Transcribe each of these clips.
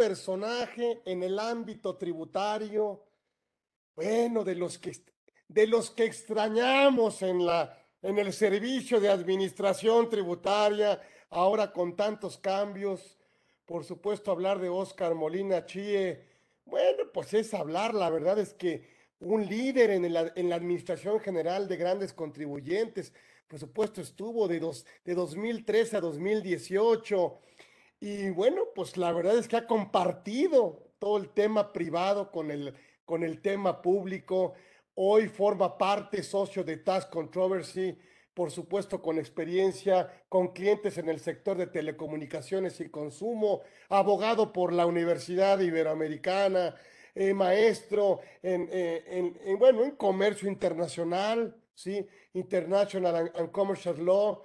personaje en el ámbito tributario, bueno, de los que, de los que extrañamos en, la, en el servicio de administración tributaria, ahora con tantos cambios. Por supuesto, hablar de Oscar Molina Chie, bueno, pues es hablar, la verdad es que un líder en, en la Administración General de Grandes Contribuyentes, por supuesto, estuvo de, dos, de 2013 a 2018. Y bueno, pues la verdad es que ha compartido todo el tema privado con el, con el tema público. Hoy forma parte socio de Task Controversy, por supuesto con experiencia, con clientes en el sector de telecomunicaciones y consumo, abogado por la Universidad Iberoamericana, eh, maestro en, eh, en, bueno, en comercio internacional, ¿sí? International and, Commercial Law.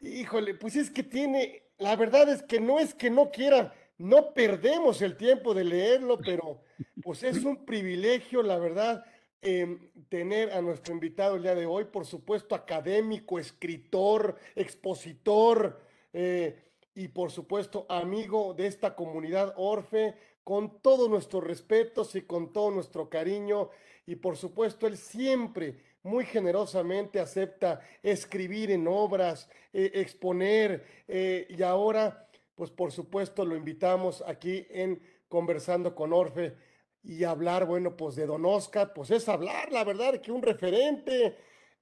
Híjole, pues es que tiene, la verdad es que no es que no quiera, no perdemos el tiempo de leerlo, pero pues es un privilegio, la verdad, em, tener a nuestro invitado el día de hoy, por supuesto, académico, escritor, expositor eh, y por supuesto amigo de esta comunidad Orfe, con todos nuestros respetos y con todo nuestro cariño y por supuesto él siempre muy generosamente acepta escribir en obras, eh, exponer eh, y ahora, pues por supuesto lo invitamos aquí en Conversando con Orfe y hablar, bueno, pues de Don Oscar, pues es hablar, la verdad, que un referente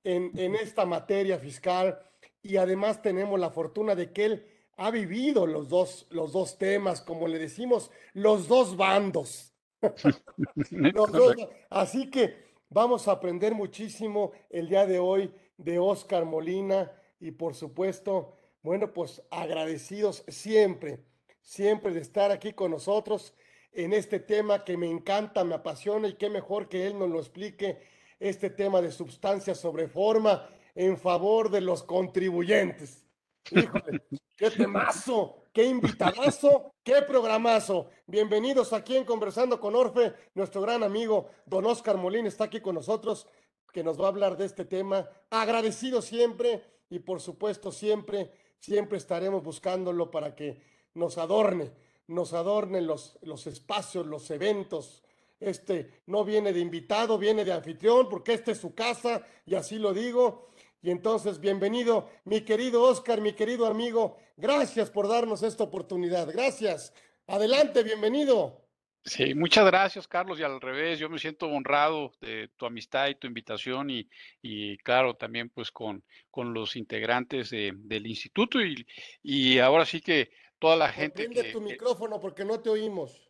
en, en esta materia fiscal. Y además tenemos la fortuna de que él ha vivido los dos, los dos temas, como le decimos, los dos bandos. así que Vamos a aprender muchísimo el día de hoy de Oscar Molina y por supuesto, bueno, pues agradecidos siempre, siempre de estar aquí con nosotros en este tema que me encanta, me apasiona y qué mejor que él nos lo explique, este tema de sustancia sobre forma en favor de los contribuyentes. Híjole, qué temazo, qué invitadazo, qué programazo. Bienvenidos aquí en Conversando con Orfe. Nuestro gran amigo Don Oscar Molina está aquí con nosotros, que nos va a hablar de este tema. Agradecido siempre y por supuesto siempre, siempre estaremos buscándolo para que nos adorne, nos adorne los, los espacios, los eventos. Este no viene de invitado, viene de anfitrión, porque esta es su casa y así lo digo. Y entonces, bienvenido, mi querido Oscar, mi querido amigo. Gracias por darnos esta oportunidad. Gracias. Adelante, bienvenido. Sí, muchas gracias, Carlos. Y al revés, yo me siento honrado de tu amistad y tu invitación y, y claro, también pues con, con los integrantes del instituto y, y ahora sí que toda la gente. Prende tu micrófono porque no te oímos.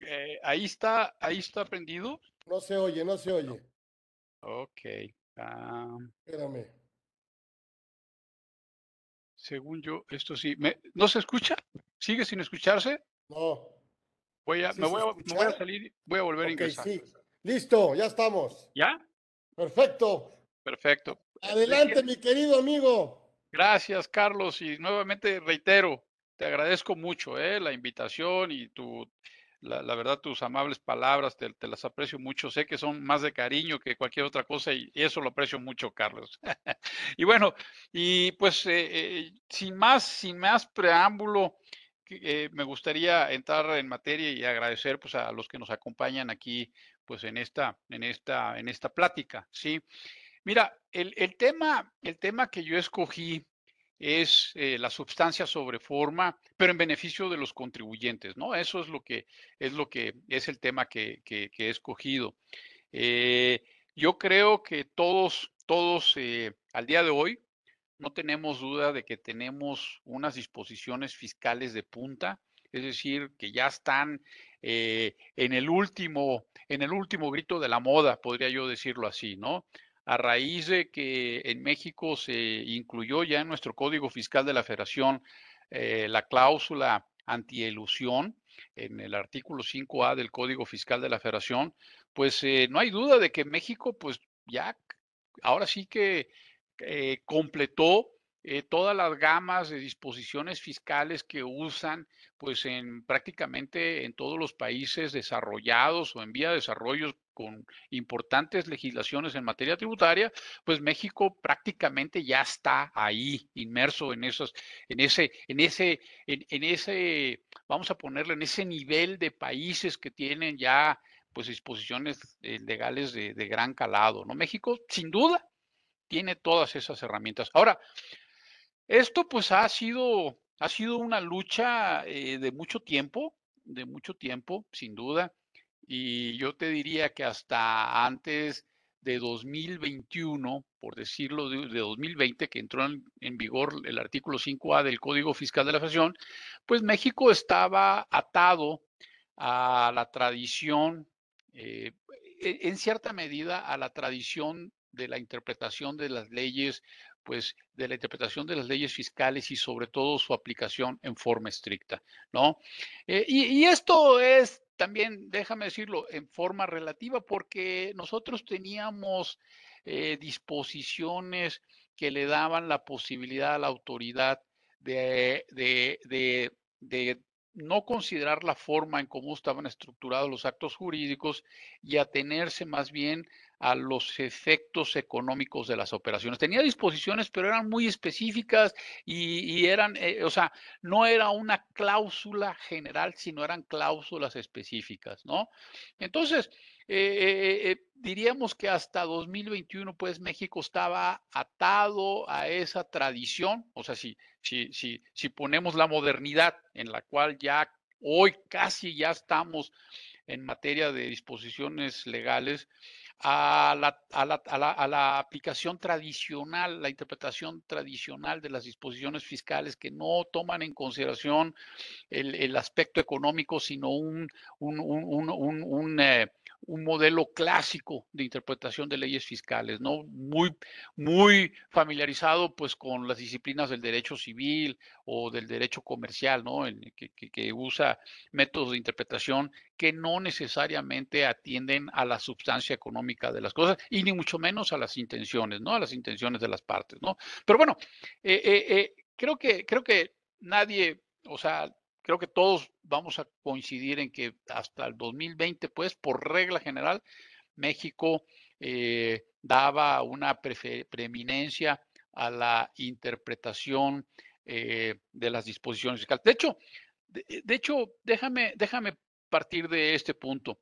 Eh, ahí está, ahí está prendido. No se oye, no se oye. Ok. Ah, Espérame. Según yo, esto sí. ¿Me, ¿No se escucha? ¿Sigue sin escucharse? No. Voy a, me, voy a, salir, voy a volver a ingresar. Sí. Listo, ya estamos. ¿Ya? Perfecto. Perfecto. Adelante, mi querido amigo. Gracias, Carlos. Y nuevamente reitero, te agradezco mucho eh, la invitación y tu la, verdad, tus amables palabras, te, las aprecio mucho. Sé que son más de cariño que cualquier otra cosa y, eso lo aprecio mucho, Carlos. y bueno, y pues eh, eh, sin más, sin más preámbulo, eh, me gustaría entrar en materia y agradecer pues a los que nos acompañan aquí pues en esta, en esta, en esta plática, ¿sí? Mira, el, el tema, el tema que yo escogí es eh, la sustancia sobre forma, pero en beneficio de los contribuyentes, ¿no? Eso es lo que es, lo que es el tema que, he escogido. Eh, yo creo que todos, todos eh, al día de hoy no tenemos duda de que tenemos unas disposiciones fiscales de punta, es decir, que ya están en el último, en el último grito de la moda, podría yo decirlo así, ¿no? A raíz de que en México se incluyó ya en nuestro Código Fiscal de la Federación eh, la cláusula antielusión en el artículo 5A del Código Fiscal de la Federación, pues eh, no hay duda de que México, pues ya ahora sí que eh, completó eh, todas las gamas de disposiciones fiscales que usan pues en prácticamente en todos los países desarrollados o en vía de desarrollo con importantes legislaciones en materia tributaria, pues México prácticamente ya está ahí inmerso en esos, en ese, en ese, en, ese, vamos a ponerle en ese nivel de países que tienen ya pues disposiciones eh, legales de, de gran calado, ¿no? México, sin duda, tiene todas esas herramientas. Ahora, esto pues ha sido, ha sido una lucha eh, de mucho tiempo, de mucho tiempo, sin duda. Y yo te diría que hasta antes de 2021, por decirlo, de, 2020, que entró en, vigor el artículo 5A del Código Fiscal de la Federación, pues México estaba atado a la tradición, eh, e, en cierta medida, a la tradición de la interpretación de las leyes pues de la interpretación de las leyes fiscales y sobre todo su aplicación en forma estricta, ¿no? Eh, y, esto es también, déjame decirlo, en forma relativa, porque nosotros teníamos eh, disposiciones que le daban la posibilidad a la autoridad de, de, de, de no considerar la forma en cómo estaban estructurados los actos jurídicos y atenerse más bien a los efectos económicos de las operaciones. Tenía disposiciones, pero eran muy específicas y, eran, eh, o sea, no era una cláusula general, sino eran cláusulas específicas, ¿no? Entonces, eh, eh, diríamos que hasta 2021, pues México estaba atado a esa tradición, o sea, si, si, si, si ponemos la modernidad en la cual ya hoy casi ya estamos en materia de disposiciones legales, a la, a, la, a, la, aplicación tradicional, la interpretación tradicional de las disposiciones fiscales que no toman en consideración el, el aspecto económico, sino un, un, un, un eh, un modelo clásico de interpretación de leyes fiscales, ¿no? Muy, muy familiarizado pues con las disciplinas del derecho civil o del derecho comercial, ¿no? que, usa métodos de interpretación que no necesariamente atienden a la sustancia económica de las cosas y ni mucho menos a las intenciones, ¿no? A las intenciones de las partes, ¿no? Pero bueno, eh, eh, eh, creo que, creo que nadie, o sea, creo que todos vamos a coincidir en que hasta el 2020, pues, por regla general, México eh, daba una preeminencia a la interpretación eh, de las disposiciones fiscales. De hecho, de, hecho, déjame, déjame partir de este punto.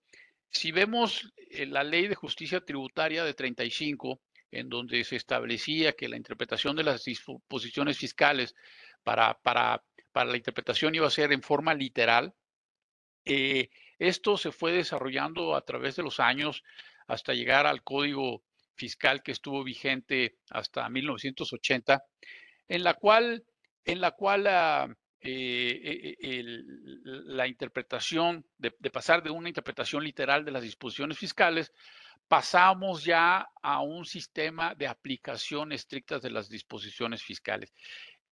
Si vemos eh, la ley de justicia tributaria de 35, en donde se establecía que la interpretación de las disposiciones fiscales para, para para la interpretación iba a ser en forma literal. Eh, esto se fue desarrollando a través de los años hasta llegar al código fiscal que estuvo vigente hasta 1980, en la cual, en la, cual ah, eh, eh, la interpretación, de, de, pasar de una interpretación literal de las disposiciones fiscales, pasamos ya a un sistema de aplicación estricta de las disposiciones fiscales.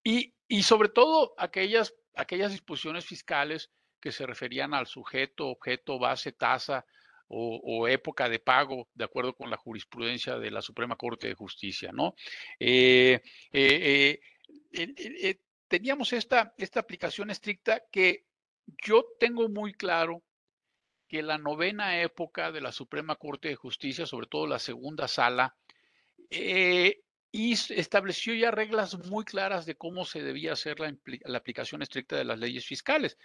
Y, sobre todo aquellas, aquellas disposiciones fiscales que se referían al sujeto, objeto, base, tasa o, época de pago, de acuerdo con la jurisprudencia de la Suprema Corte de Justicia, ¿no? Eh, eh, eh, teníamos esta, esta aplicación estricta que yo tengo muy claro que la novena época de la Suprema Corte de Justicia, sobre todo la segunda sala, y estableció ya reglas muy claras de cómo se debía hacer la, aplicación estricta de las leyes fiscales.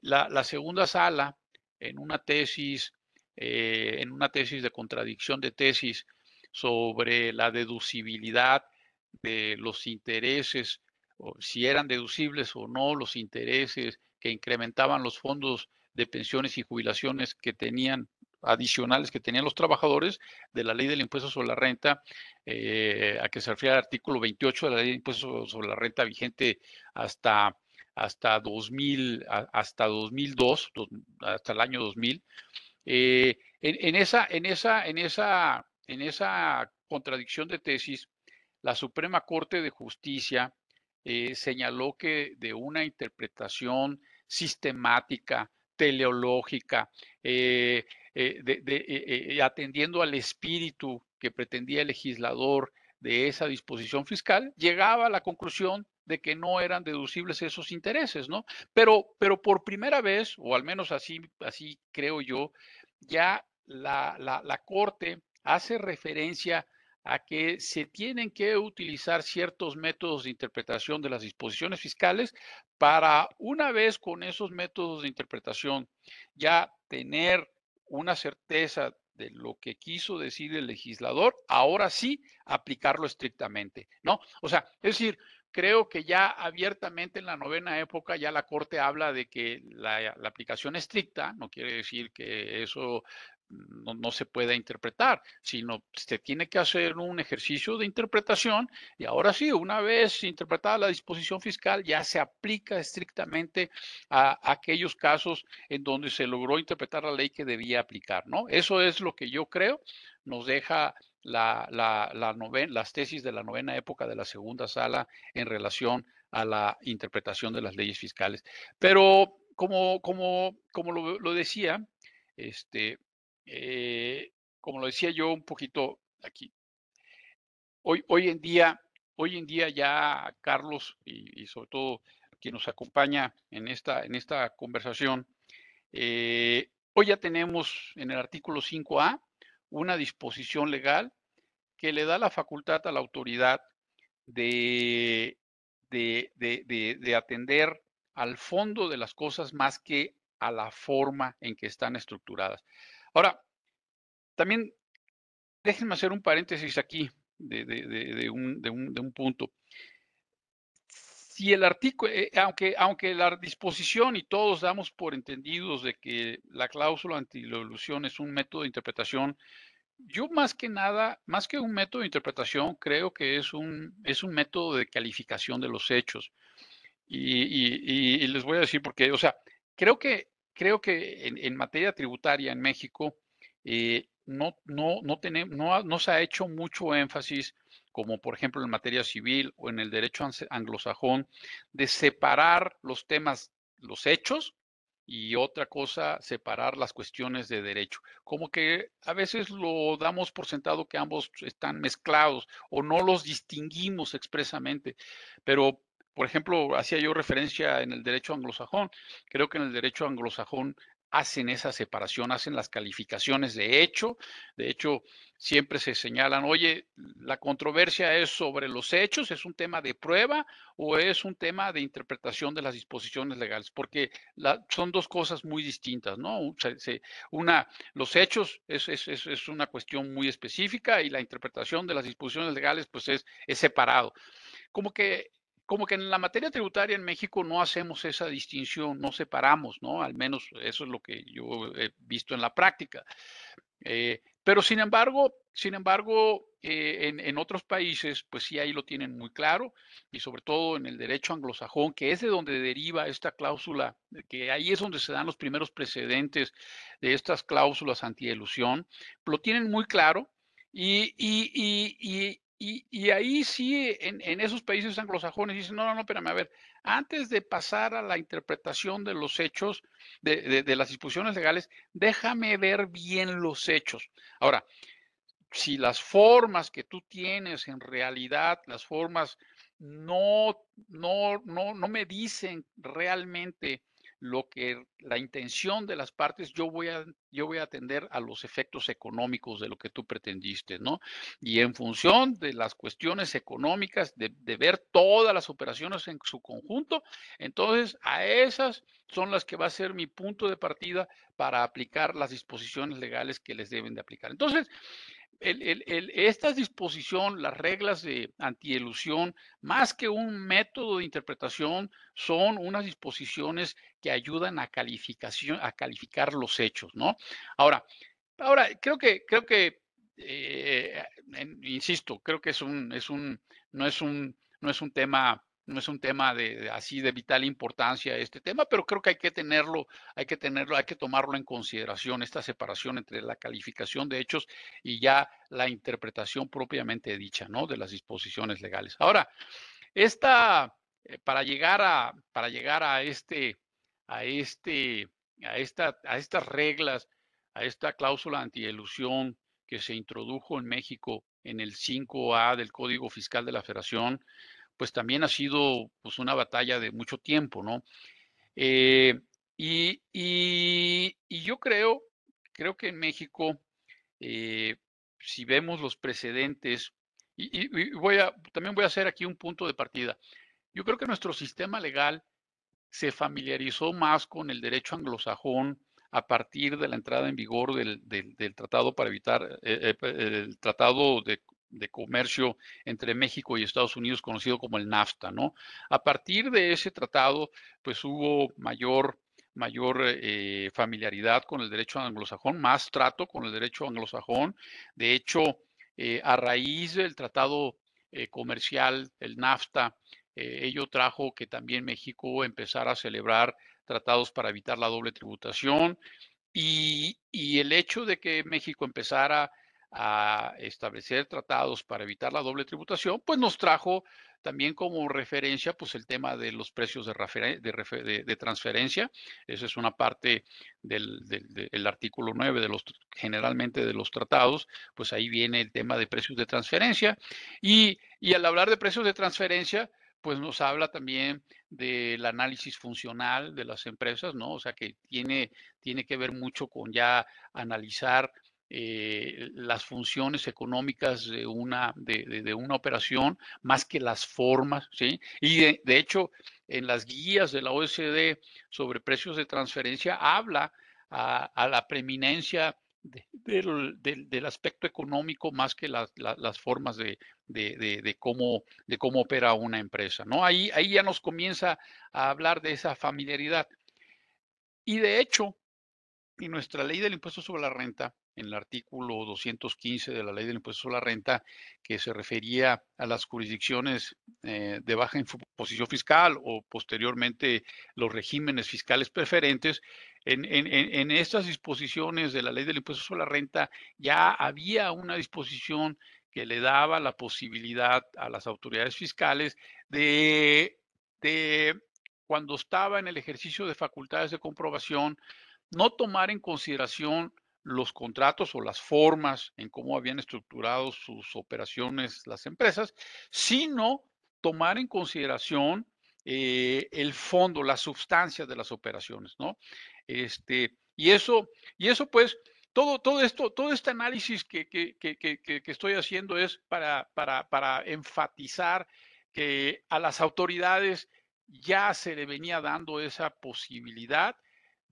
La, segunda sala, en una tesis, eh, en una tesis de contradicción de tesis sobre la deducibilidad de los intereses, o si eran deducibles o no los intereses que incrementaban los fondos de pensiones y jubilaciones que tenían adicionales que tenían los trabajadores de la ley del impuesto sobre la renta, eh, a que se refiere al artículo 28 de la ley del impuesto sobre la renta vigente hasta, hasta 2000, hasta 2002, hasta el año 2000. Eh, en, esa, en, esa, en, esa, en esa contradicción de tesis, la Suprema Corte de Justicia eh, señaló que de una interpretación sistemática, teleológica, de, eh, eh, atendiendo al espíritu que pretendía el legislador de esa disposición fiscal, llegaba a la conclusión de que no eran deducibles esos intereses, ¿no? Pero, pero por primera vez, o al menos así, así creo yo, ya la, la, la Corte hace referencia a que se tienen que utilizar ciertos métodos de interpretación de las disposiciones fiscales para una vez con esos métodos de interpretación ya tener una certeza de lo que quiso decir el legislador, ahora sí aplicarlo estrictamente, ¿no? O sea, es decir, creo que ya abiertamente en la novena época ya la Corte habla de que la, aplicación estricta, no quiere decir que eso no, se puede interpretar, sino se tiene que hacer un ejercicio de interpretación y ahora sí, una vez interpretada la disposición fiscal, ya se aplica estrictamente a, aquellos casos en donde se logró interpretar la ley que debía aplicar, ¿no? Eso es lo que yo creo nos deja la, la, las tesis de la novena época de la segunda sala en relación a la interpretación de las leyes fiscales. Pero como, como, como lo decía, este, eh, como lo decía yo un poquito aquí, hoy, hoy en día, hoy en día ya Carlos y, sobre todo quien nos acompaña en esta, en esta conversación, eh, hoy ya tenemos en el artículo 5A una disposición legal que le da la facultad a la autoridad de, de, de, de, atender al fondo de las cosas más que a la forma en que están estructuradas. Ahora, también déjenme hacer un paréntesis aquí de, un, punto. Si el artículo, eh, aunque, aunque la disposición y todos damos por entendidos de que la cláusula anti-ilusión es un método de interpretación, yo más que nada, más que un método de interpretación, creo que es un, es un método de calificación de los hechos. Y, les voy a decir por qué. O sea, creo que creo que en, materia tributaria en México eh, no, no, no, tenemos, no, no, se ha hecho mucho énfasis, como por ejemplo en materia civil o en el derecho anglosajón, de separar los temas, los hechos y otra cosa, separar las cuestiones de derecho. Como que a veces lo damos por sentado que ambos están mezclados o no los distinguimos expresamente, pero por ejemplo, hacía yo referencia en el derecho anglosajón. Creo que en el derecho anglosajón hacen esa separación, hacen las calificaciones de hecho. De hecho, siempre se señalan, oye, la controversia es sobre los hechos, es un tema de prueba o es un tema de interpretación de las disposiciones legales, porque son dos cosas muy distintas, ¿no? una, los hechos es, una cuestión muy específica y la interpretación de las disposiciones legales, pues es, es separado. Como que como que en la materia tributaria en México no hacemos esa distinción, no separamos, ¿no? Al menos eso es lo que yo he visto en la práctica. Eh, pero sin embargo, sin embargo, eh, en, otros países, pues sí, ahí lo tienen muy claro, y sobre todo en el derecho anglosajón, que es de donde deriva esta cláusula, que ahí es donde se dan los primeros precedentes de estas cláusulas antielusión, lo tienen muy claro, y, y, y, ahí sí, en, esos países anglosajones dicen, no, no, no, espérame, a ver, antes de pasar a la interpretación de los hechos, de, las disposiciones legales, déjame ver bien los hechos. Ahora, si las formas que tú tienes en realidad, las formas no, no, no, no me dicen realmente lo que la intención de las partes, yo voy a, yo voy a atender a los efectos económicos de lo que tú pretendiste, ¿no? Y en función de las cuestiones económicas, de, de ver todas las operaciones en su conjunto, entonces a esas son las que va a ser mi punto de partida para aplicar las disposiciones legales que les deben de aplicar. Entonces, esta disposición, las reglas de antielusión, más que un método de interpretación, son unas disposiciones que ayudan a calificación, a calificar los hechos, ¿no? Ahora, ahora creo que, creo que, eh, insisto, creo que es un, es un, no es un, no es un tema no es un tema de, así de vital importancia este tema, pero creo que hay que tenerlo, hay que tenerlo, hay que tomarlo en consideración, esta separación entre la calificación de hechos y ya la interpretación propiamente dicha, ¿no? De las disposiciones legales. Ahora, esta, eh, para llegar a, para llegar a este, a este, a esta, a estas reglas, a esta cláusula antielusión que se introdujo en México en el 5A del Código Fiscal de la Federación, pues también ha sido pues, una batalla de mucho tiempo, ¿no? Eh, y, y, yo creo, creo que en México, eh, si vemos los precedentes, y, voy a, también voy a hacer aquí un punto de partida. Yo creo que nuestro sistema legal se familiarizó más con el derecho anglosajón a partir de la entrada en vigor del, tratado para evitar eh, el tratado de, de comercio entre México y Estados Unidos, conocido como el NAFTA, ¿no? A partir de ese tratado, pues hubo mayor, mayor eh, familiaridad con el derecho anglosajón, más trato con el derecho anglosajón. De hecho, eh, a raíz del tratado eh, comercial, el NAFTA, ello trajo que también México empezara a celebrar tratados para evitar la doble tributación. Y, y el hecho de que México empezara a establecer tratados para evitar la doble tributación, pues nos trajo también como referencia pues el tema de los precios de, transferencia. Esa es una parte del, del, artículo 9 de los generalmente de los tratados, pues ahí viene el tema de precios de transferencia. Y, y al hablar de precios de transferencia, pues nos habla también del análisis funcional de las empresas, ¿no? O sea que tiene, tiene que ver mucho con ya analizar eh, las funciones económicas de una, de, una operación más que las formas, ¿sí? Y de, hecho, en las guías de la OSD sobre precios de transferencia habla a, la preeminencia del, aspecto económico más que las, formas de, cómo, de cómo opera una empresa, ¿no? Ahí, ahí ya nos comienza a hablar de esa familiaridad. Y de hecho, y nuestra ley del impuesto sobre la renta en el artículo 215 de la ley del impuesto sobre la renta, que se refería a las jurisdicciones eh, de baja imposición fiscal o posteriormente los regímenes fiscales preferentes. En, en, estas disposiciones de la ley del impuesto sobre la renta ya había una disposición que le daba la posibilidad a las autoridades fiscales de, de cuando estaba en el ejercicio de facultades de comprobación, no tomar en consideración los contratos o las formas en cómo habían estructurado sus operaciones las empresas, sino tomar en consideración eh, el fondo, la sustancia de las operaciones, ¿no? Este, y eso, y eso pues, todo, todo esto, todo este análisis que, que, que, que estoy haciendo es para, para, para enfatizar que a las autoridades ya se le venía dando esa posibilidad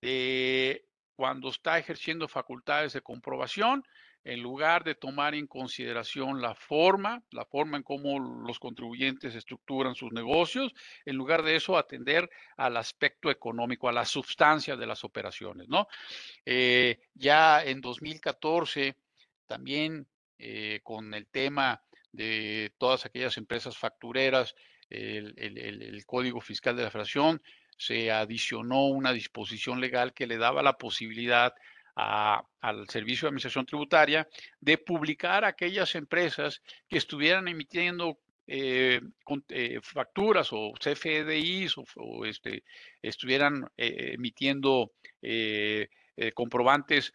de cuando está ejerciendo facultades de comprobación, en lugar de tomar en consideración la forma, la forma en cómo los contribuyentes estructuran sus negocios, en lugar de eso atender al aspecto económico, a la sustancia de las operaciones, ¿no? Eh, ya en 2014, también eh, con el tema de todas aquellas empresas factureras, el, el Código Fiscal de la Federación se adicionó una disposición legal que le daba la posibilidad al Servicio de Administración Tributaria de publicar aquellas empresas que estuvieran emitiendo eh, eh, facturas o CFDIs o, este, estuvieran eh, emitiendo comprobantes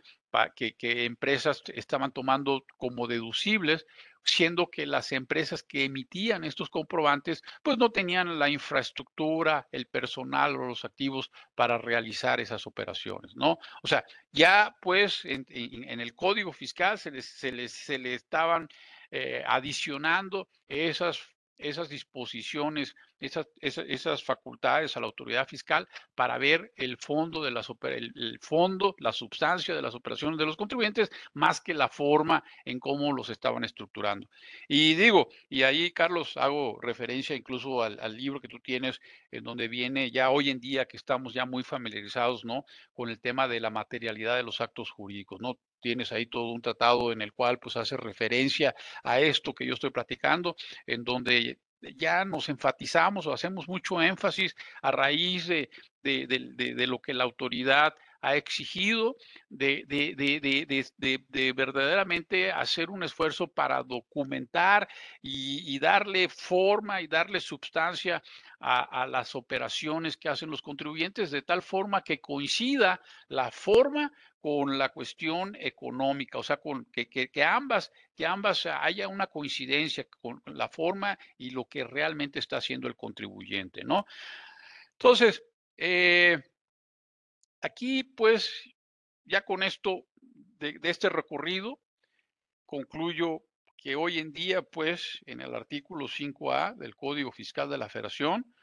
que, que, empresas estaban tomando como deducibles siendo que las empresas que emitían estos comprobantes pues no tenían la infraestructura, el personal o los activos para realizar esas operaciones, ¿no? O sea, ya pues en, el código fiscal se les, se les, se les estaban eh, adicionando esas esas disposiciones, esas, esas, facultades a la autoridad fiscal para ver el fondo de las el, fondo, la sustancia de las operaciones de los contribuyentes, más que la forma en cómo los estaban estructurando. Y digo, y ahí, Carlos, hago referencia incluso al, al libro que tú tienes, en donde viene ya hoy en día que estamos ya muy familiarizados, ¿no? Con el tema de la materialidad de los actos jurídicos, ¿no? Tienes ahí todo un tratado en el cual pues hace referencia a esto que yo estoy platicando, en donde ya nos enfatizamos o hacemos mucho énfasis a raíz de, de, lo que la autoridad ha exigido de, de, verdaderamente hacer un esfuerzo para documentar y, darle forma y darle sustancia a, las operaciones que hacen los contribuyentes de tal forma que coincida la forma con la cuestión económica, o sea, con que, que, ambas, que ambas haya una coincidencia con la forma y lo que realmente está haciendo el contribuyente, ¿no? Entonces, eh, aquí pues ya con esto de, este recorrido, concluyo que hoy en día pues en el artículo 5A del Código Fiscal de la Federación,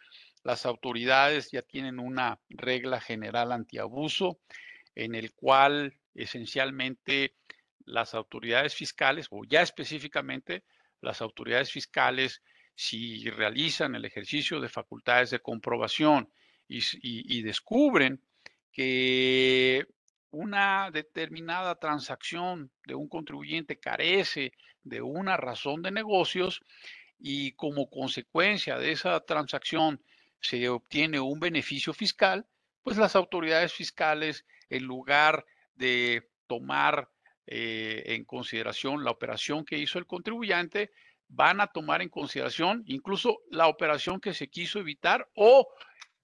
las autoridades ya tienen una regla general antiabuso en el cual esencialmente las autoridades fiscales, o ya específicamente las autoridades fiscales, si realizan el ejercicio de facultades de comprobación y, descubren que una determinada transacción de un contribuyente carece de una razón de negocios y como consecuencia de esa transacción se obtiene un beneficio fiscal, pues las autoridades fiscales, en lugar de tomar eh, en consideración la operación que hizo el contribuyente, van a tomar en consideración incluso la operación que se quiso evitar o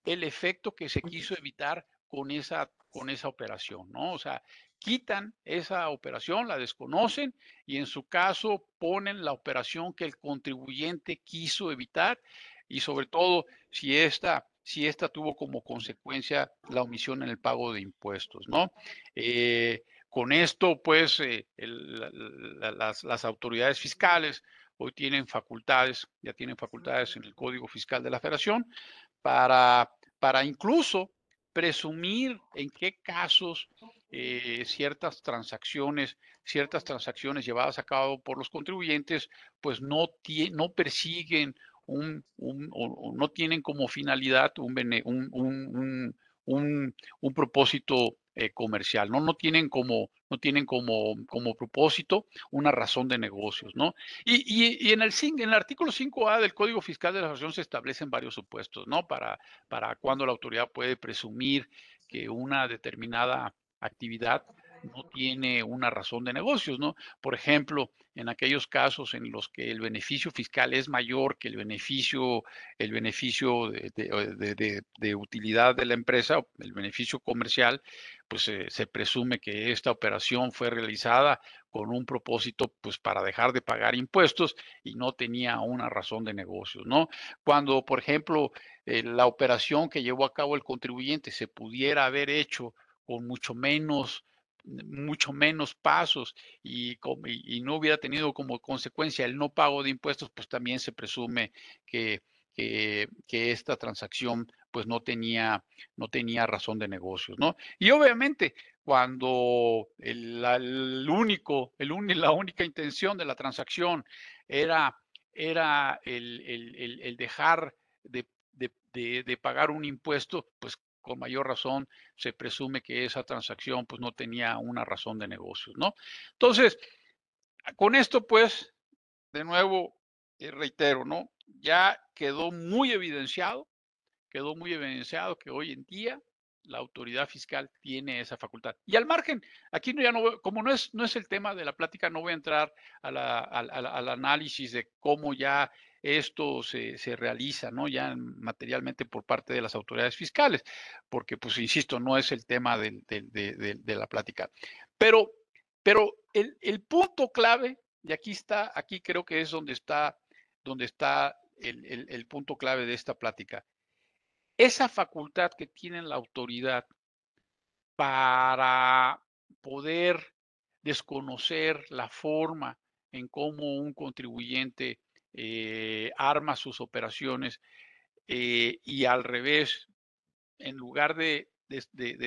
el efecto que se quiso evitar con esa, con esa operación, ¿no? O sea, quitan esa operación, la desconocen y en su caso ponen la operación que el contribuyente quiso evitar y sobre todo si esta, si esta tuvo como consecuencia la omisión en el pago de impuestos, ¿no? Eh, con esto, pues, eh, las, las, autoridades fiscales hoy tienen facultades, ya tienen facultades en el Código Fiscal de la Federación para, para incluso presumir en qué casos eh, ciertas transacciones, ciertas transacciones llevadas a cabo por los contribuyentes, pues no, no persiguen un, no tienen como finalidad un, un propósito eh, comercial, ¿no? No tienen como, no tienen como, como propósito una razón de negocios, ¿no? Y, en, el, en el artículo 5A del Código Fiscal de la Federación se establecen varios supuestos, ¿no? Para, para cuando la autoridad puede presumir que una determinada actividad no tiene una razón de negocios, ¿no? Por ejemplo, en aquellos casos en los que el beneficio fiscal es mayor que el beneficio, el beneficio de, utilidad de la empresa, el beneficio comercial, pues eh, se presume que esta operación fue realizada con un propósito, pues para dejar de pagar impuestos y no tenía una razón de negocios, ¿no? Cuando, por ejemplo, eh, la operación que llevó a cabo el contribuyente se pudiera haber hecho con mucho menos mucho menos pasos y, no hubiera tenido como consecuencia el no pago de impuestos, pues también se presume que, esta transacción pues no tenía, no tenía razón de negocios, ¿no? Y obviamente cuando la única intención de la transacción era, era el, dejar de, de, de, pagar un impuesto, pues con mayor razón se presume que esa transacción pues no tenía una razón de negocios, ¿no? Entonces, con esto pues, de nuevo, eh, reitero, ¿no? Ya quedó muy evidenciado, quedó muy evidenciado que hoy en día la autoridad fiscal tiene esa facultad. Y al margen, aquí ya no, como no es, no es el tema de la plática, no voy a entrar al análisis de cómo ya esto se, realiza, ¿no? Ya materialmente por parte de las autoridades fiscales, porque, pues, insisto, no es el tema de, la plática. Pero, pero el, punto clave, y aquí está, aquí creo que es donde está, donde está el, el punto clave de esta plática. Esa facultad que tiene la autoridad para poder desconocer la forma en cómo un contribuyente eh, arma sus operaciones eh, y al revés, en lugar de,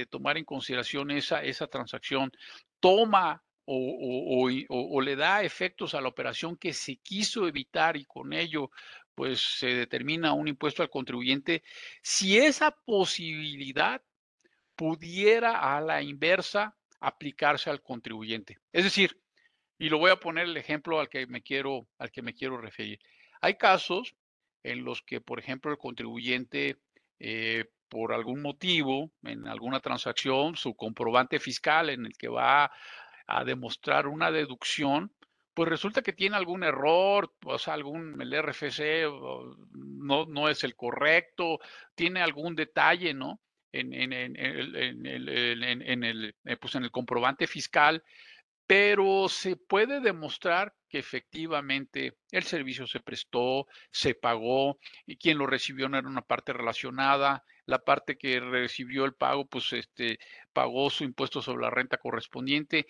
tomar en consideración esa, esa transacción, toma o, o, le da efectos a la operación que se quiso evitar y con ello pues se determina un impuesto al contribuyente, si esa posibilidad pudiera a la inversa aplicarse al contribuyente. Es decir, y lo voy a poner el ejemplo al que me quiero, al que me quiero referir. Hay casos en los que, por ejemplo, el contribuyente, eh, por algún motivo, en alguna transacción, su comprobante fiscal en el que va a demostrar una deducción, pues resulta que tiene algún error, o sea, algún, el RFC no, no es el correcto, tiene algún detalle, ¿no? en, en, en, en el, pues en el comprobante fiscal, pero se puede demostrar que efectivamente el servicio se prestó, se pagó y quien lo recibió no era una parte relacionada, la parte que recibió el pago pues este pagó su impuesto sobre la renta correspondiente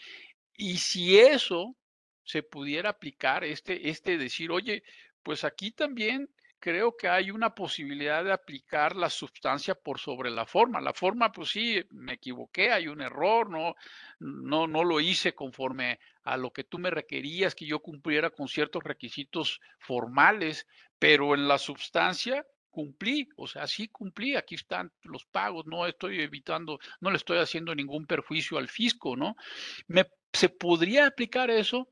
y si eso se pudiera aplicar este este decir, "Oye, pues aquí también creo que hay una posibilidad de aplicar la sustancia por sobre la forma. La forma, pues sí, me equivoqué, hay un error, no, no, no lo hice conforme a lo que tú me requerías, que yo cumpliera con ciertos requisitos formales, pero en la sustancia cumplí, o sea, sí cumplí, aquí están los pagos, no estoy evitando, no le estoy haciendo ningún perjuicio al fisco, ¿no? Me, ¿Se podría aplicar eso?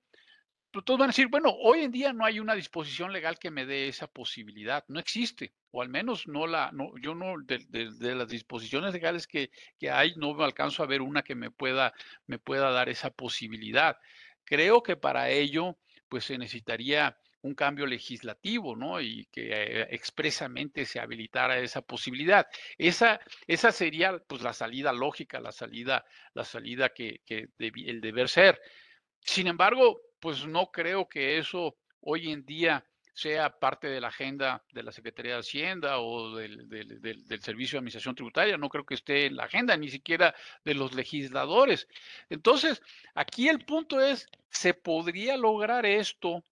Pues, todos van a decir, bueno, hoy en día no hay una disposición legal que me dé esa posibilidad, no existe, o al menos no la, no, yo no, de, las disposiciones legales que, que, hay, no me alcanzo a ver una que me pueda, me pueda dar esa posibilidad. Creo que para ello, pues se necesitaría un cambio legislativo, ¿no? Y que eh, expresamente se habilitara esa posibilidad. Esa, esa sería, pues, la salida lógica, la salida, la salida que, que el deber ser. Sin embargo, pues no creo que eso hoy en día sea parte de la agenda de la Secretaría de Hacienda o del, Servicio de Administración Tributaria, no creo que esté en la agenda ni siquiera de los legisladores. Entonces, aquí el punto es, ¿se podría lograr esto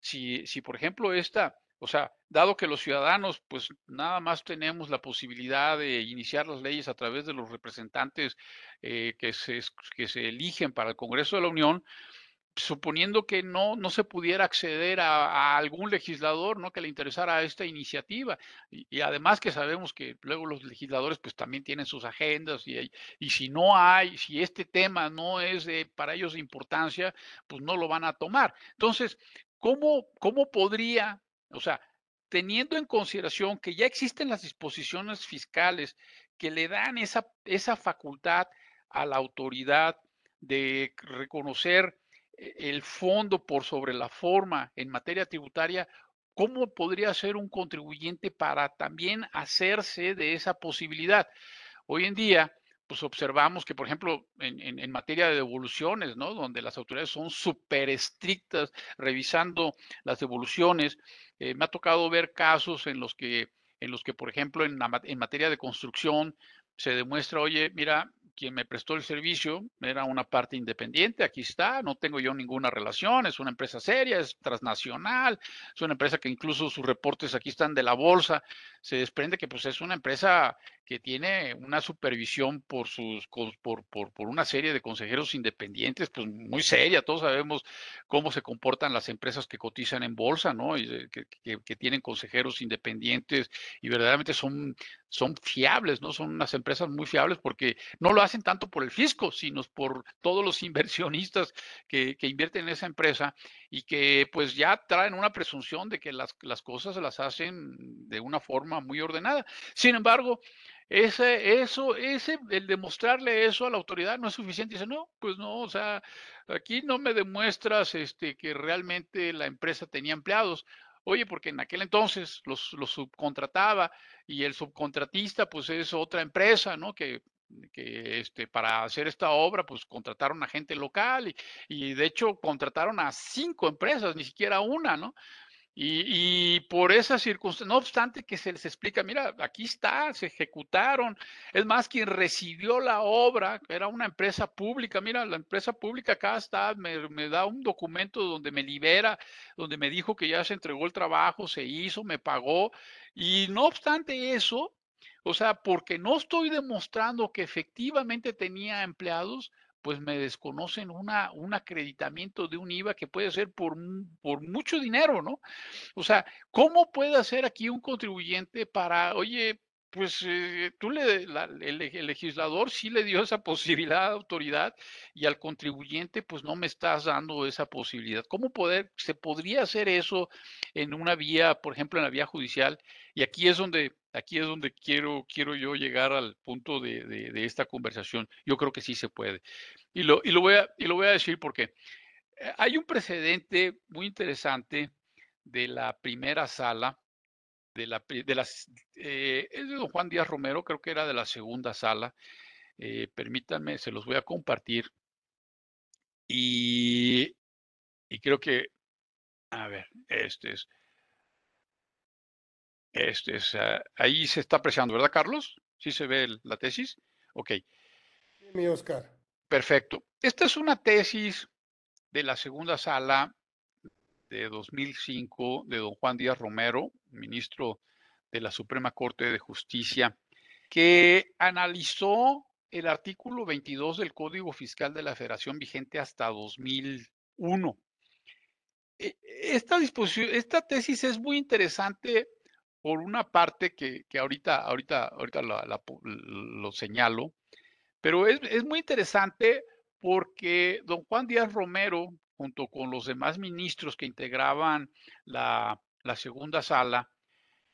si, si por ejemplo, esta, o sea, dado que los ciudadanos, pues nada más tenemos la posibilidad de iniciar las leyes a través de los representantes eh, que, se, que se eligen para el Congreso de la Unión, suponiendo que no, no se pudiera acceder a, algún legislador ¿no? que le interesara esta iniciativa. Y, además que sabemos que luego los legisladores pues también tienen sus agendas y, y si no hay, si este tema no es de, para ellos de importancia, pues no lo van a tomar. Entonces, ¿cómo, cómo podría, o sea, teniendo en consideración que ya existen las disposiciones fiscales que le dan esa, esa facultad a la autoridad de reconocer el fondo por sobre la forma en materia tributaria, ¿cómo podría ser un contribuyente para también hacerse de esa posibilidad? Hoy en día, pues observamos que, por ejemplo, en, materia de devoluciones, ¿no? Donde las autoridades son súper estrictas revisando las devoluciones, eh, me ha tocado ver casos en los que, en los que, por ejemplo, en, en materia de construcción, se demuestra, oye, mira, quien me prestó el servicio era una parte independiente, aquí está, no tengo yo ninguna relación, es una empresa seria, es transnacional, es una empresa que incluso sus reportes aquí están de la bolsa, se desprende que pues es una empresa que tiene una supervisión por sus por, por, por, una serie de consejeros independientes, pues muy seria. Todos sabemos cómo se comportan las empresas que cotizan en bolsa, ¿no? Y que, que, tienen consejeros independientes y verdaderamente son, son fiables, ¿no? Son unas empresas muy fiables porque no lo hacen tanto por el fisco, sino por todos los inversionistas que, que invierten en esa empresa y que pues ya traen una presunción de que las, las cosas las hacen de una forma muy ordenada. Sin embargo, ese, eso, ese, el demostrarle eso a la autoridad no es suficiente. Dice, no, pues no, o sea, aquí no me demuestras este, que realmente la empresa tenía empleados. Oye, porque en aquel entonces los, los subcontrataba y el subcontratista, pues es otra empresa, ¿no? Que que este, para hacer esta obra, pues contrataron a gente local y, y, de hecho contrataron a cinco empresas, ni siquiera una, ¿no? Y, por esa circunstancia, no obstante que se les explica, mira, aquí está, se ejecutaron. Es más, quien recibió la obra era una empresa pública. Mira, la empresa pública acá está, me, me, da un documento donde me libera, donde me dijo que ya se entregó el trabajo, se hizo, me pagó. Y no obstante eso, o sea, porque no estoy demostrando que efectivamente tenía empleados, pues me desconocen una, un acreditamiento de un IVA que puede ser por, por mucho dinero, ¿no? O sea, ¿cómo puede hacer aquí un contribuyente para, oye, pues eh, tú le, el, legislador sí le dio esa posibilidad de autoridad y al contribuyente pues no me estás dando esa posibilidad. ¿Cómo poder, se podría hacer eso en una vía, por ejemplo, en la vía judicial? Y aquí es donde, aquí es donde quiero, quiero yo llegar al punto de, de, esta conversación. Yo creo que sí se puede. Y lo, y lo, voy, a, y lo voy a decir porque eh, hay un precedente muy interesante de la primera sala de la, de las, eh, es de don Juan Díaz Romero, creo que era de la segunda sala. Eh, permítanme, se los voy a compartir. Y, y creo que, a ver, este es, este es, ah, ahí se está apreciando, ¿verdad, Carlos? ¿Sí se ve la tesis? Ok. Mi Oscar. Perfecto. Esta es una tesis de la segunda sala de 2005 de don Juan Díaz Romero, ministro de la Suprema Corte de Justicia, que analizó el artículo 22 del Código Fiscal de la Federación vigente hasta 2001. E, esta disposición, esta tesis es muy interesante por una parte que, ahorita, ahorita, ahorita lo señalo, pero es, es muy interesante porque don Juan Díaz Romero junto con los demás ministros que integraban la, segunda sala,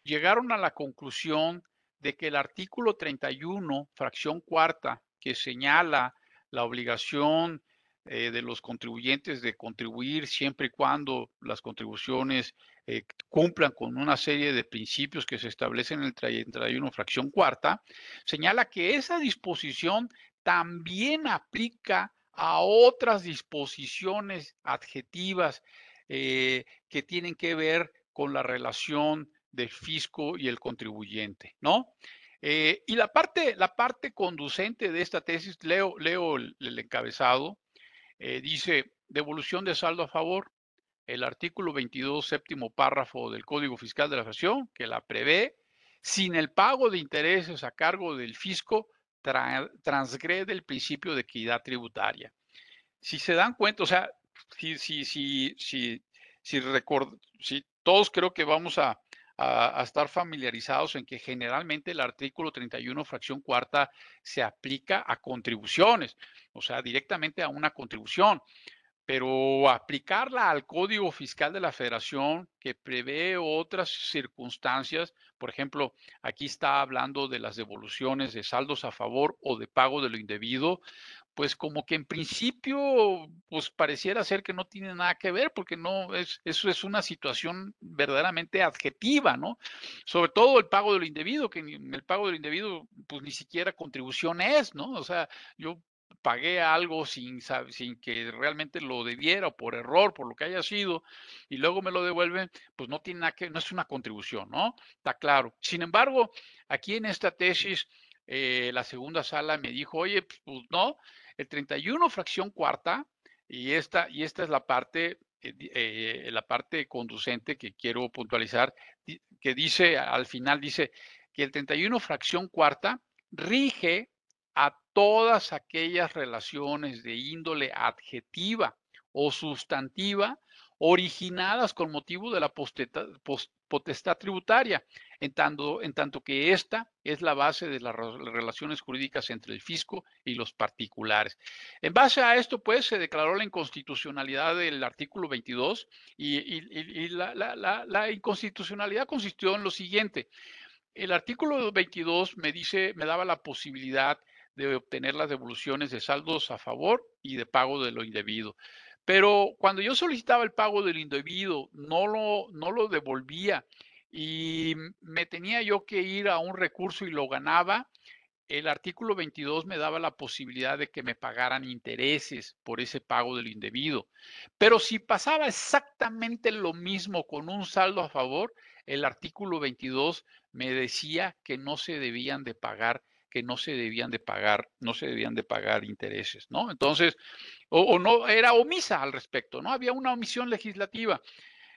llegaron a la conclusión de que el artículo 31, fracción cuarta, que señala la obligación eh, de los contribuyentes de contribuir siempre y cuando las contribuciones eh, cumplan con una serie de principios que se establecen en el 31, fracción cuarta, señala que esa disposición también aplica a otras disposiciones adjetivas eh, que tienen que ver con la relación del fisco y el contribuyente, ¿no? Eh, y la parte, la parte conducente de esta tesis, leo, leo el, encabezado, eh, dice, devolución de saldo a favor, el artículo 22, séptimo párrafo del Código Fiscal de la Federación, que la prevé, sin el pago de intereses a cargo del fisco, transgrede el principio de equidad tributaria. Si se dan cuenta, o sea, si, si, si, si, si, si todos creo que vamos a, a, estar familiarizados en que generalmente el artículo 31, fracción cuarta, se aplica a contribuciones, o sea, directamente a una contribución pero aplicarla al Código Fiscal de la Federación que prevé otras circunstancias, por ejemplo, aquí está hablando de las devoluciones de saldos a favor o de pago de lo indebido, pues como que en principio, pues pareciera ser que no tiene nada que ver, porque no es, eso es una situación verdaderamente adjetiva, ¿no? Sobre todo el pago de lo indebido, que el pago de lo indebido, pues ni siquiera contribución es, ¿no? O sea, yo pagué algo sin, sin que realmente lo debiera o por error, por lo que haya sido, y luego me lo devuelven, pues no tiene nada que, no es una contribución, ¿no? Está claro. Sin embargo, aquí en esta tesis, eh, la segunda sala me dijo, oye, pues no, el 31 fracción cuarta, y esta, y esta es la parte, eh, eh, la parte conducente que quiero puntualizar, que dice, al final dice que el 31 fracción cuarta rige a todas aquellas relaciones de índole adjetiva o sustantiva originadas con motivo de la potestad tributaria, en tanto, que esta es la base de las relaciones jurídicas entre el fisco y los particulares. En base a esto, pues, se declaró la inconstitucionalidad del artículo 22 y, la, la inconstitucionalidad consistió en lo siguiente. El artículo 22 me dice, me daba la posibilidad de obtener las devoluciones de saldos a favor y de pago de lo indebido. Pero cuando yo solicitaba el pago del indebido, no lo, no lo devolvía y me tenía yo que ir a un recurso y lo ganaba. El artículo 22 me daba la posibilidad de que me pagaran intereses por ese pago del indebido. Pero si pasaba exactamente lo mismo con un saldo a favor, el artículo 22 me decía que no se debían de pagar que no se debían de pagar, no se debían de pagar intereses, ¿no? Entonces, o, no, era omisa al respecto, ¿no? Había una omisión legislativa.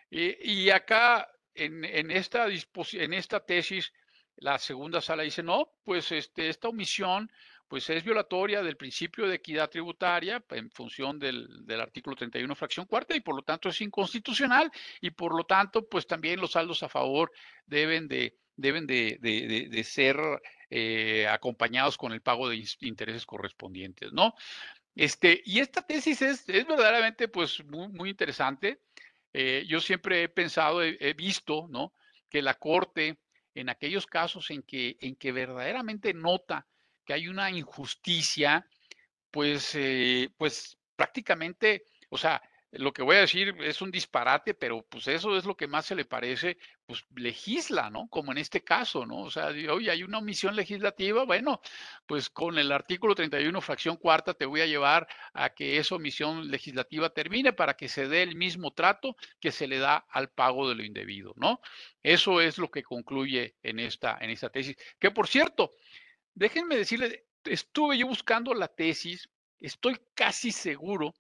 y acá, en, esta en esta tesis, la segunda sala dice, no, pues este, esta omisión pues es violatoria del principio de equidad tributaria en función del, del, artículo 31, fracción cuarta, y por lo tanto es inconstitucional, y por lo tanto, pues también los saldos a favor deben de, deben de, de, de ser eh, acompañados con el pago de intereses correspondientes, ¿no? Este, y esta tesis es, es verdaderamente pues muy, muy interesante. Eh, yo siempre he pensado, he, visto, ¿no? Que la Corte, en aquellos casos en que, en que verdaderamente nota que hay una injusticia, pues, eh, pues prácticamente, o sea, lo que voy a decir es un disparate, pero pues eso es lo que más se le parece, pues legisla, ¿no? Como en este caso, ¿no? O sea, oye, hay una omisión legislativa, bueno, pues con el artículo 31, fracción cuarta, te voy a llevar a que esa omisión legislativa termine para que se dé el mismo trato que se le da al pago de lo indebido, ¿no? Eso es lo que concluye en esta, en esta tesis. Que por cierto, déjenme decirles, estuve yo buscando la tesis, estoy casi seguro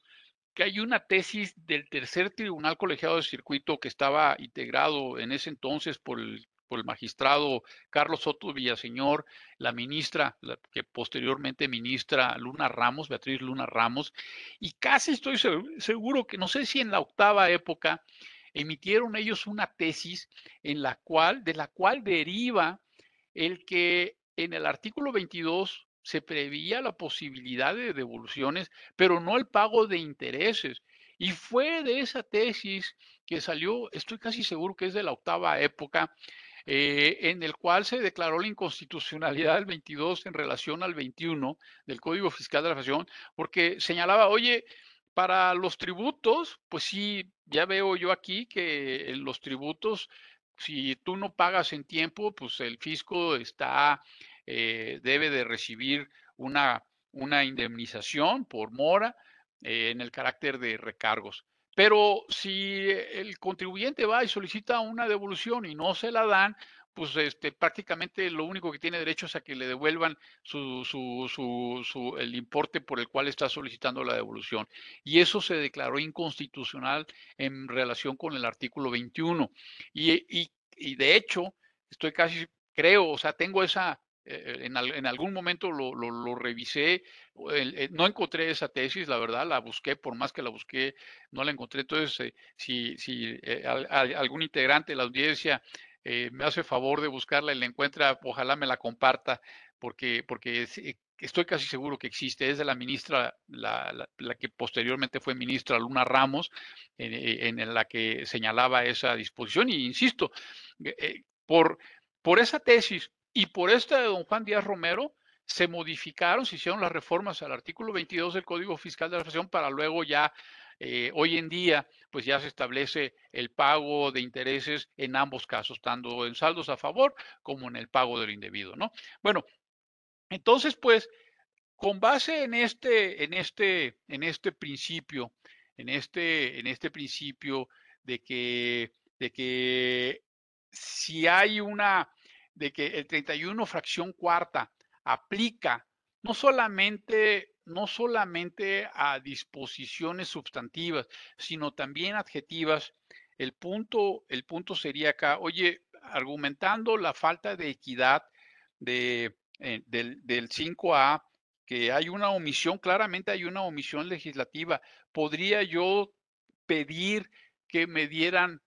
que hay una tesis del tercer tribunal colegiado de circuito que estaba integrado en ese entonces por el, por el magistrado Carlos Soto Villaseñor, la ministra, que posteriormente ministra Luna Ramos, Beatriz Luna Ramos, y casi estoy seguro que no sé si en la octava época emitieron ellos una tesis en la cual, de la cual deriva el que en el artículo 22 se preveía la posibilidad de devoluciones, pero no el pago de intereses. Y fue de esa tesis que salió, estoy casi seguro que es de la octava época, eh, en el cual se declaró la inconstitucionalidad del 22 en relación al 21 del Código Fiscal de la Nación, porque señalaba, oye, para los tributos, pues sí, ya veo yo aquí que los tributos, si tú no pagas en tiempo, pues el fisco está eh, debe de recibir una, una indemnización por mora eh, en el carácter de recargos. Pero si el contribuyente va y solicita una devolución y no se la dan, pues este, prácticamente lo único que tiene derecho es a que le devuelvan su, su, su, el importe por el cual está solicitando la devolución. Y eso se declaró inconstitucional en relación con el artículo 21. Y, y, y de hecho, estoy casi, creo, o sea, tengo esa, eh, en, algún momento lo, revisé, eh, no encontré esa tesis, la verdad, la busqué, por más que la busqué, no la encontré. Entonces, eh, si, si algún integrante de la audiencia me hace favor de buscarla y la encuentra, ojalá me la comparta, porque, porque estoy casi seguro que existe. Es de la ministra, la, que posteriormente fue ministra Luna Ramos, en, en, la que señalaba esa disposición. Y insisto, por, por esa tesis, y por esta de don Juan Díaz Romero se modificaron, se hicieron las reformas al artículo 22 del Código Fiscal de la Federación para luego ya, eh, hoy en día, pues ya se establece el pago de intereses en ambos casos, tanto en saldos a favor como en el pago del indebido, ¿no? Bueno, entonces, pues, con base en este, en este, en este principio, en este, en este principio de que, de que si hay una de que el 31 fracción cuarta aplica no solamente, no solamente a disposiciones sustantivas, sino también adjetivas, el punto, el punto sería acá, oye, argumentando la falta de equidad de, eh, del, del 5A, que hay una omisión, claramente hay una omisión legislativa, podría yo pedir que me dieran,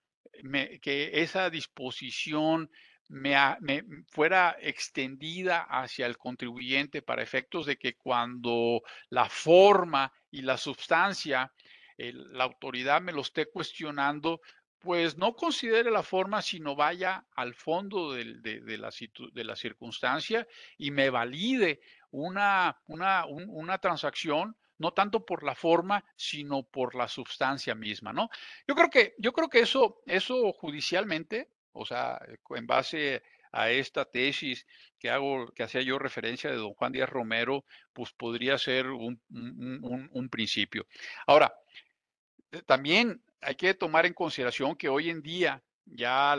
que esa disposición me, fuera extendida hacia el contribuyente para efectos de que cuando la forma y la sustancia, la autoridad me lo esté cuestionando, pues no considere la forma, sino vaya al fondo de, la, de la, circunstancia y me valide una, una, una transacción no tanto por la forma, sino por la sustancia misma, ¿no? Yo creo que, yo creo que eso, eso judicialmente o sea, en base a esta tesis que hago, que hacía yo referencia de don Juan Díaz Romero, pues podría ser un, principio. Ahora, eh, también hay que tomar en consideración que hoy en día ya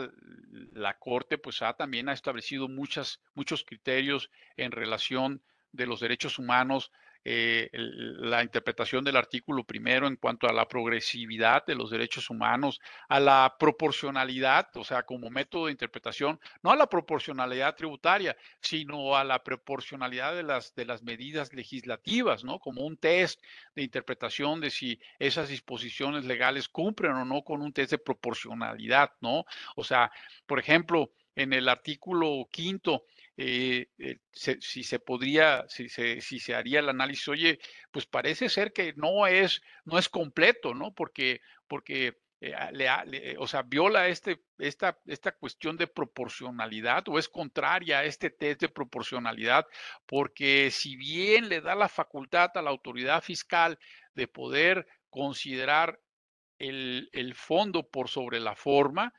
la Corte pues también ha establecido muchos criterios en relación de los derechos humanos eh, la interpretación del artículo primero en cuanto a la progresividad de los derechos humanos, a la proporcionalidad, o sea, como método de interpretación, no a la proporcionalidad tributaria, sino a la proporcionalidad de las, de las medidas legislativas, ¿no? Como un test de interpretación de si esas disposiciones legales cumplen o no con un test de proporcionalidad, ¿no? O sea, por ejemplo, en el artículo quinto, eh, eh, si se podría, si se, haría el análisis, oye, pues parece ser que no es, no es completo, ¿no? Porque, porque eh, o sea, viola este, esta, esta cuestión de proporcionalidad o es contraria a este test de proporcionalidad, porque si bien le da la facultad a la autoridad fiscal de poder considerar el, el fondo por sobre la forma,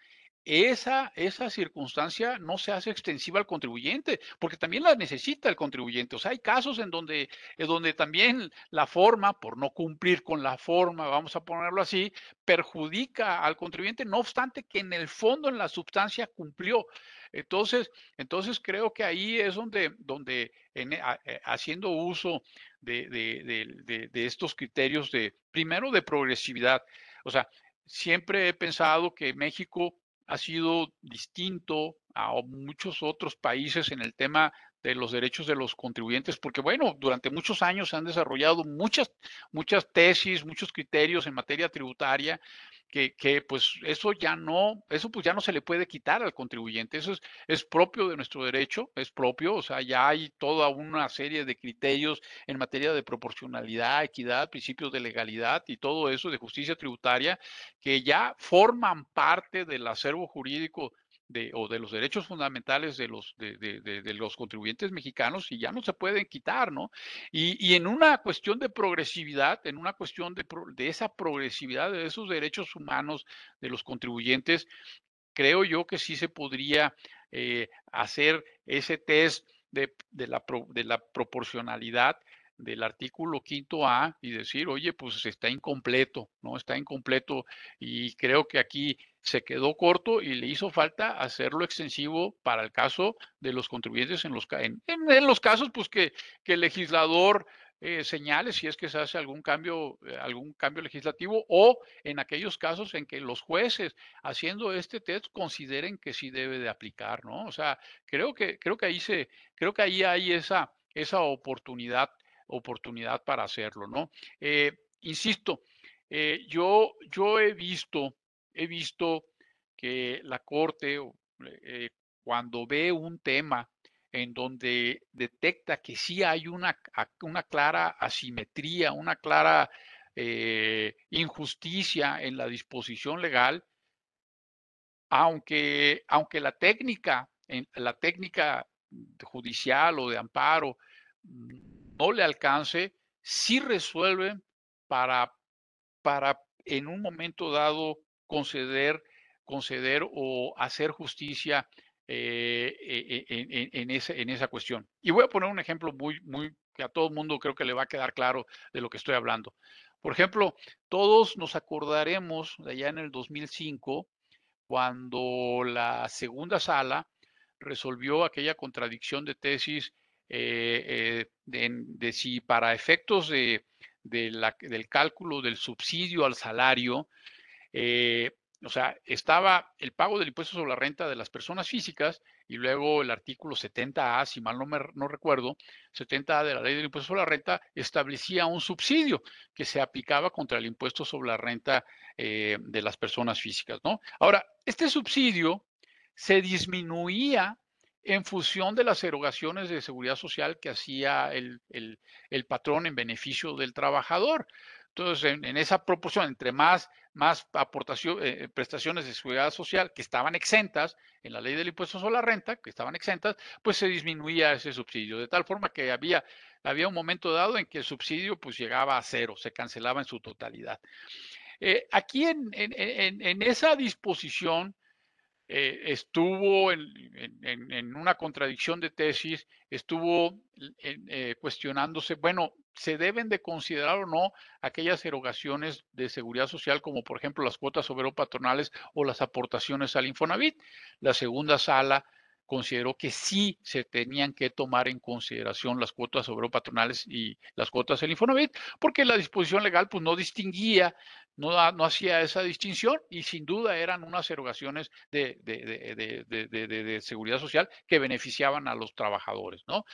esa, esa circunstancia no se hace extensiva al contribuyente, porque también la necesita el contribuyente. O sea, hay casos en donde, en donde también la forma, por no cumplir con la forma, vamos a ponerlo así, perjudica al contribuyente, no obstante que en el fondo, en la sustancia, cumplió. Entonces, entonces creo que ahí es donde, donde eh, haciendo uso de, de, de estos criterios de, primero, de progresividad. O sea, siempre he pensado que México ha sido distinto a muchos otros países en el tema de los derechos de los contribuyentes, porque bueno, durante muchos años se han desarrollado muchas, muchas tesis, muchos criterios en materia tributaria que, pues eso ya no, eso pues ya no se le puede quitar al contribuyente, eso es, es propio de nuestro derecho, es propio, o sea, ya hay toda una serie de criterios en materia de proporcionalidad, equidad, principios de legalidad y todo eso de justicia tributaria que ya forman parte del acervo jurídico de, o de los derechos fundamentales de los, de, de, los contribuyentes mexicanos y ya no se pueden quitar, ¿no? Y, y en una cuestión de progresividad, en una cuestión de, de esa progresividad de esos derechos humanos de los contribuyentes, creo yo que sí se podría eh, hacer ese test de, la, de la proporcionalidad del artículo quinto A y decir, oye, pues está incompleto, ¿no? Está incompleto y creo que aquí se quedó corto y le hizo falta hacerlo extensivo para el caso de los contribuyentes en los, en, en los casos, pues que, que el legislador eh, señale si es que se hace algún cambio, eh, algún cambio legislativo o en aquellos casos en que los jueces haciendo este test consideren que sí debe de aplicar, ¿no? O sea, creo que, creo que ahí se, creo que ahí hay esa, esa oportunidad oportunidad para hacerlo, ¿no? Eh, insisto, eh, yo, yo he visto, he visto que la Corte, eh, cuando ve un tema en donde detecta que sí hay una, una clara asimetría, una clara injusticia en la disposición legal, aunque, aunque la técnica, la técnica judicial o de amparo no le alcance, sí resuelven para, para en un momento dado conceder, conceder o hacer justicia eh, e, e, en, esa, en esa cuestión. Y voy a poner un ejemplo muy, muy que a todo el mundo creo que le va a quedar claro de lo que estoy hablando. Por ejemplo, todos nos acordaremos de allá en el 2005, cuando la segunda sala resolvió aquella contradicción de tesis eh, eh, de, si para efectos de, del cálculo del subsidio al salario, eh, o sea, estaba el pago del impuesto sobre la renta de las personas físicas y luego el artículo 70A, si mal no, me, no recuerdo, 70A de la ley del impuesto sobre la renta establecía un subsidio que se aplicaba contra el impuesto sobre la renta de las personas físicas, ¿no? Ahora, este subsidio se disminuía en función de las erogaciones de seguridad social que hacía el, patrón en beneficio del trabajador. Entonces, en, esa proporción, entre más, más eh, prestaciones de seguridad social que estaban exentas en la ley del impuesto sobre la renta, que estaban exentas, pues se disminuía ese subsidio, de tal forma que había, había un momento dado en que el subsidio pues llegaba a cero, se cancelaba en su totalidad. Eh, aquí en, en, esa disposición, eh, estuvo en, una contradicción de tesis, estuvo eh, cuestionándose, bueno, ¿se deben de considerar o no aquellas erogaciones de seguridad social, como por ejemplo las cuotas patronales o las aportaciones al Infonavit? La segunda sala consideró que sí se tenían que tomar en consideración las cuotas patronales y las cuotas del Infonavit, porque la disposición legal pues no distinguía no, no hacía esa distinción y sin duda eran unas erogaciones de, seguridad social que beneficiaban a los trabajadores, ¿no?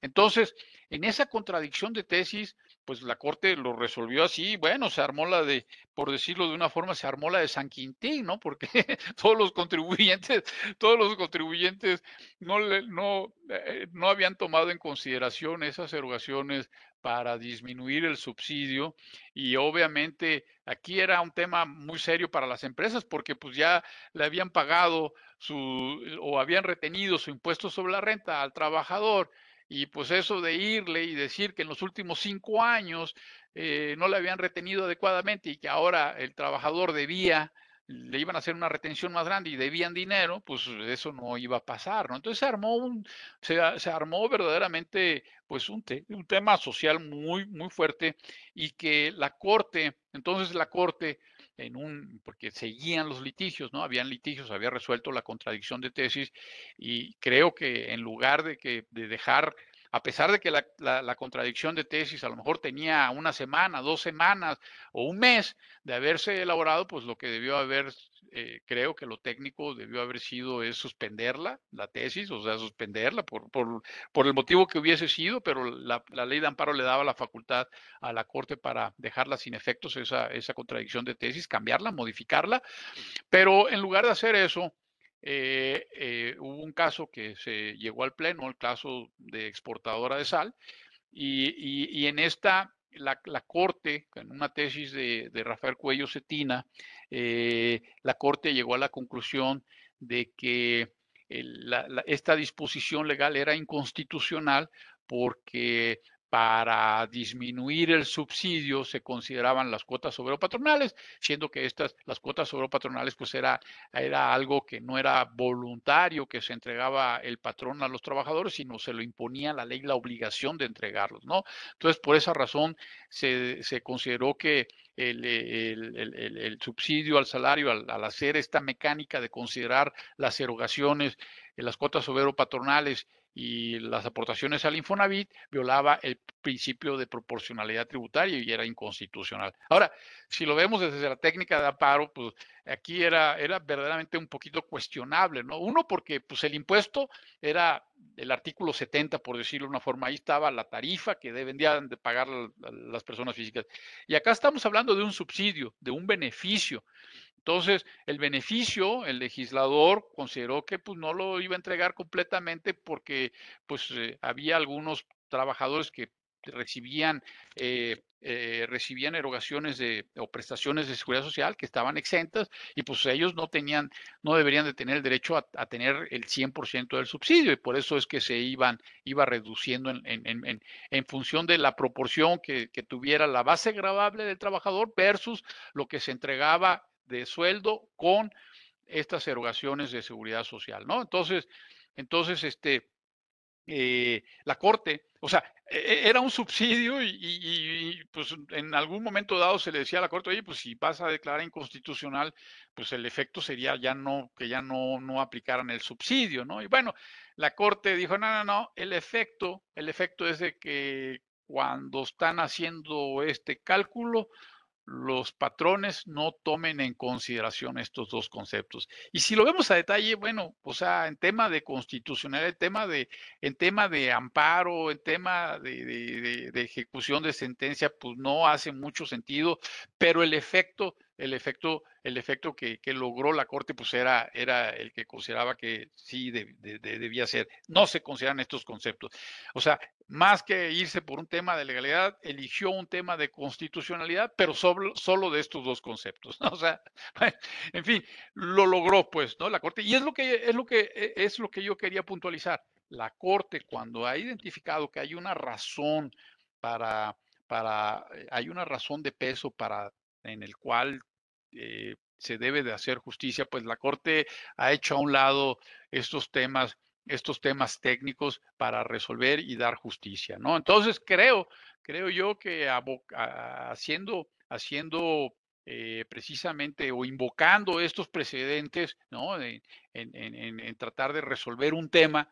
Entonces, en esa contradicción de tesis, pues la Corte lo resolvió así, bueno, se armó la de, por decirlo de una forma, se armó la de San Quintín, ¿no? Porque todos los contribuyentes, todos los contribuyentes no, no, eh, no habían tomado en consideración esas erogaciones para disminuir el subsidio y obviamente aquí era un tema muy serio para las empresas porque pues ya le habían pagado su o habían retenido su impuesto sobre la renta al trabajador Y pues eso de irle y decir que en los últimos cinco años eh, no le habían retenido adecuadamente y que ahora el trabajador debía le iban a hacer una retención más grande y debían dinero, pues eso no iba a pasar, ¿no? Entonces se armó un, se, armó verdaderamente, pues un, un tema social muy, muy fuerte y que la corte, entonces la corte, en un, porque seguían los litigios, ¿no? Habían litigios, había resuelto la contradicción de tesis y creo que en lugar de que, de dejar a pesar de que la, contradicción de tesis a lo mejor tenía una semana, dos semanas o un mes de haberse elaborado, pues lo que debió haber, eh, creo que lo técnico debió haber sido es suspenderla, la tesis, o sea, suspenderla por, por, el motivo que hubiese sido, pero la, ley de amparo le daba la facultad a la Corte para dejarla sin efectos, esa, esa contradicción de tesis, cambiarla, modificarla, pero en lugar de hacer eso, eh, eh, hubo un caso que se llegó al pleno, el caso de exportadora de sal, y, en esta la, Corte, en una tesis de, Rafael Cuello Cetina, eh, la Corte llegó a la conclusión de que esta disposición legal era inconstitucional porque para disminuir el subsidio se consideraban las cuotas patronales, siendo que estas, las cuotas patronales, pues era, era algo que no era voluntario, que se entregaba el patrón a los trabajadores, sino se lo imponía la ley la obligación de entregarlos, ¿no? Entonces, por esa razón se, consideró que el, subsidio al salario, al, al, hacer esta mecánica de considerar las erogaciones, las cuotas patronales y las aportaciones al Infonavit violaba el principio de proporcionalidad tributaria y era inconstitucional. Ahora, si lo vemos desde la técnica de amparo, pues aquí era, era verdaderamente un poquito cuestionable, ¿no? Uno, porque pues el impuesto era el artículo 70, por decirlo de una forma, ahí estaba la tarifa que deben de pagar las personas físicas. Y acá estamos hablando de un subsidio, de un beneficio. Entonces, el beneficio, el legislador consideró que pues, no lo iba a entregar completamente porque pues, eh, había algunos trabajadores que recibían, eh, eh, recibían erogaciones de, o prestaciones de seguridad social que estaban exentas y pues ellos no tenían, no deberían de tener el derecho a, tener el 100% del subsidio y por eso es que se iban, iba reduciendo en, en, en, función de la proporción que, que tuviera la base grabable del trabajador versus lo que se entregaba de sueldo con estas erogaciones de seguridad social, ¿no? Entonces, entonces, este, eh, la Corte, o sea, e, e, era un subsidio y, pues en algún momento dado se le decía a la Corte, oye, pues si vas a declarar inconstitucional, pues el efecto sería ya no, que ya no, no aplicaran el subsidio, ¿no? Y bueno, la Corte dijo, no, no, no, el efecto, el efecto es de que cuando están haciendo este cálculo, los patrones no tomen en consideración estos dos conceptos. Y si lo vemos a detalle, bueno, o sea, en tema de constitucional, en tema de, en tema de amparo, en tema de, de ejecución de sentencia, pues no hace mucho sentido, pero el efecto el efecto, el efecto que, logró la Corte pues era, era el que consideraba que sí debía ser. No se consideran estos conceptos. O sea, más que irse por un tema de legalidad, eligió un tema de constitucionalidad, pero solo, solo de estos dos conceptos. O sea, en fin, lo logró pues, ¿no? La Corte. Y es lo que, es lo que, e, es lo que yo quería puntualizar. La Corte, cuando ha identificado que hay una razón para, para, eh, hay una razón de peso para en el cual eh, se debe de hacer justicia, pues la Corte ha hecho a un lado estos temas, estos temas técnicos para resolver y dar justicia, ¿no? Entonces creo, creo yo que haciendo, haciendo eh, precisamente o invocando estos precedentes, ¿no? En, tratar de resolver un tema,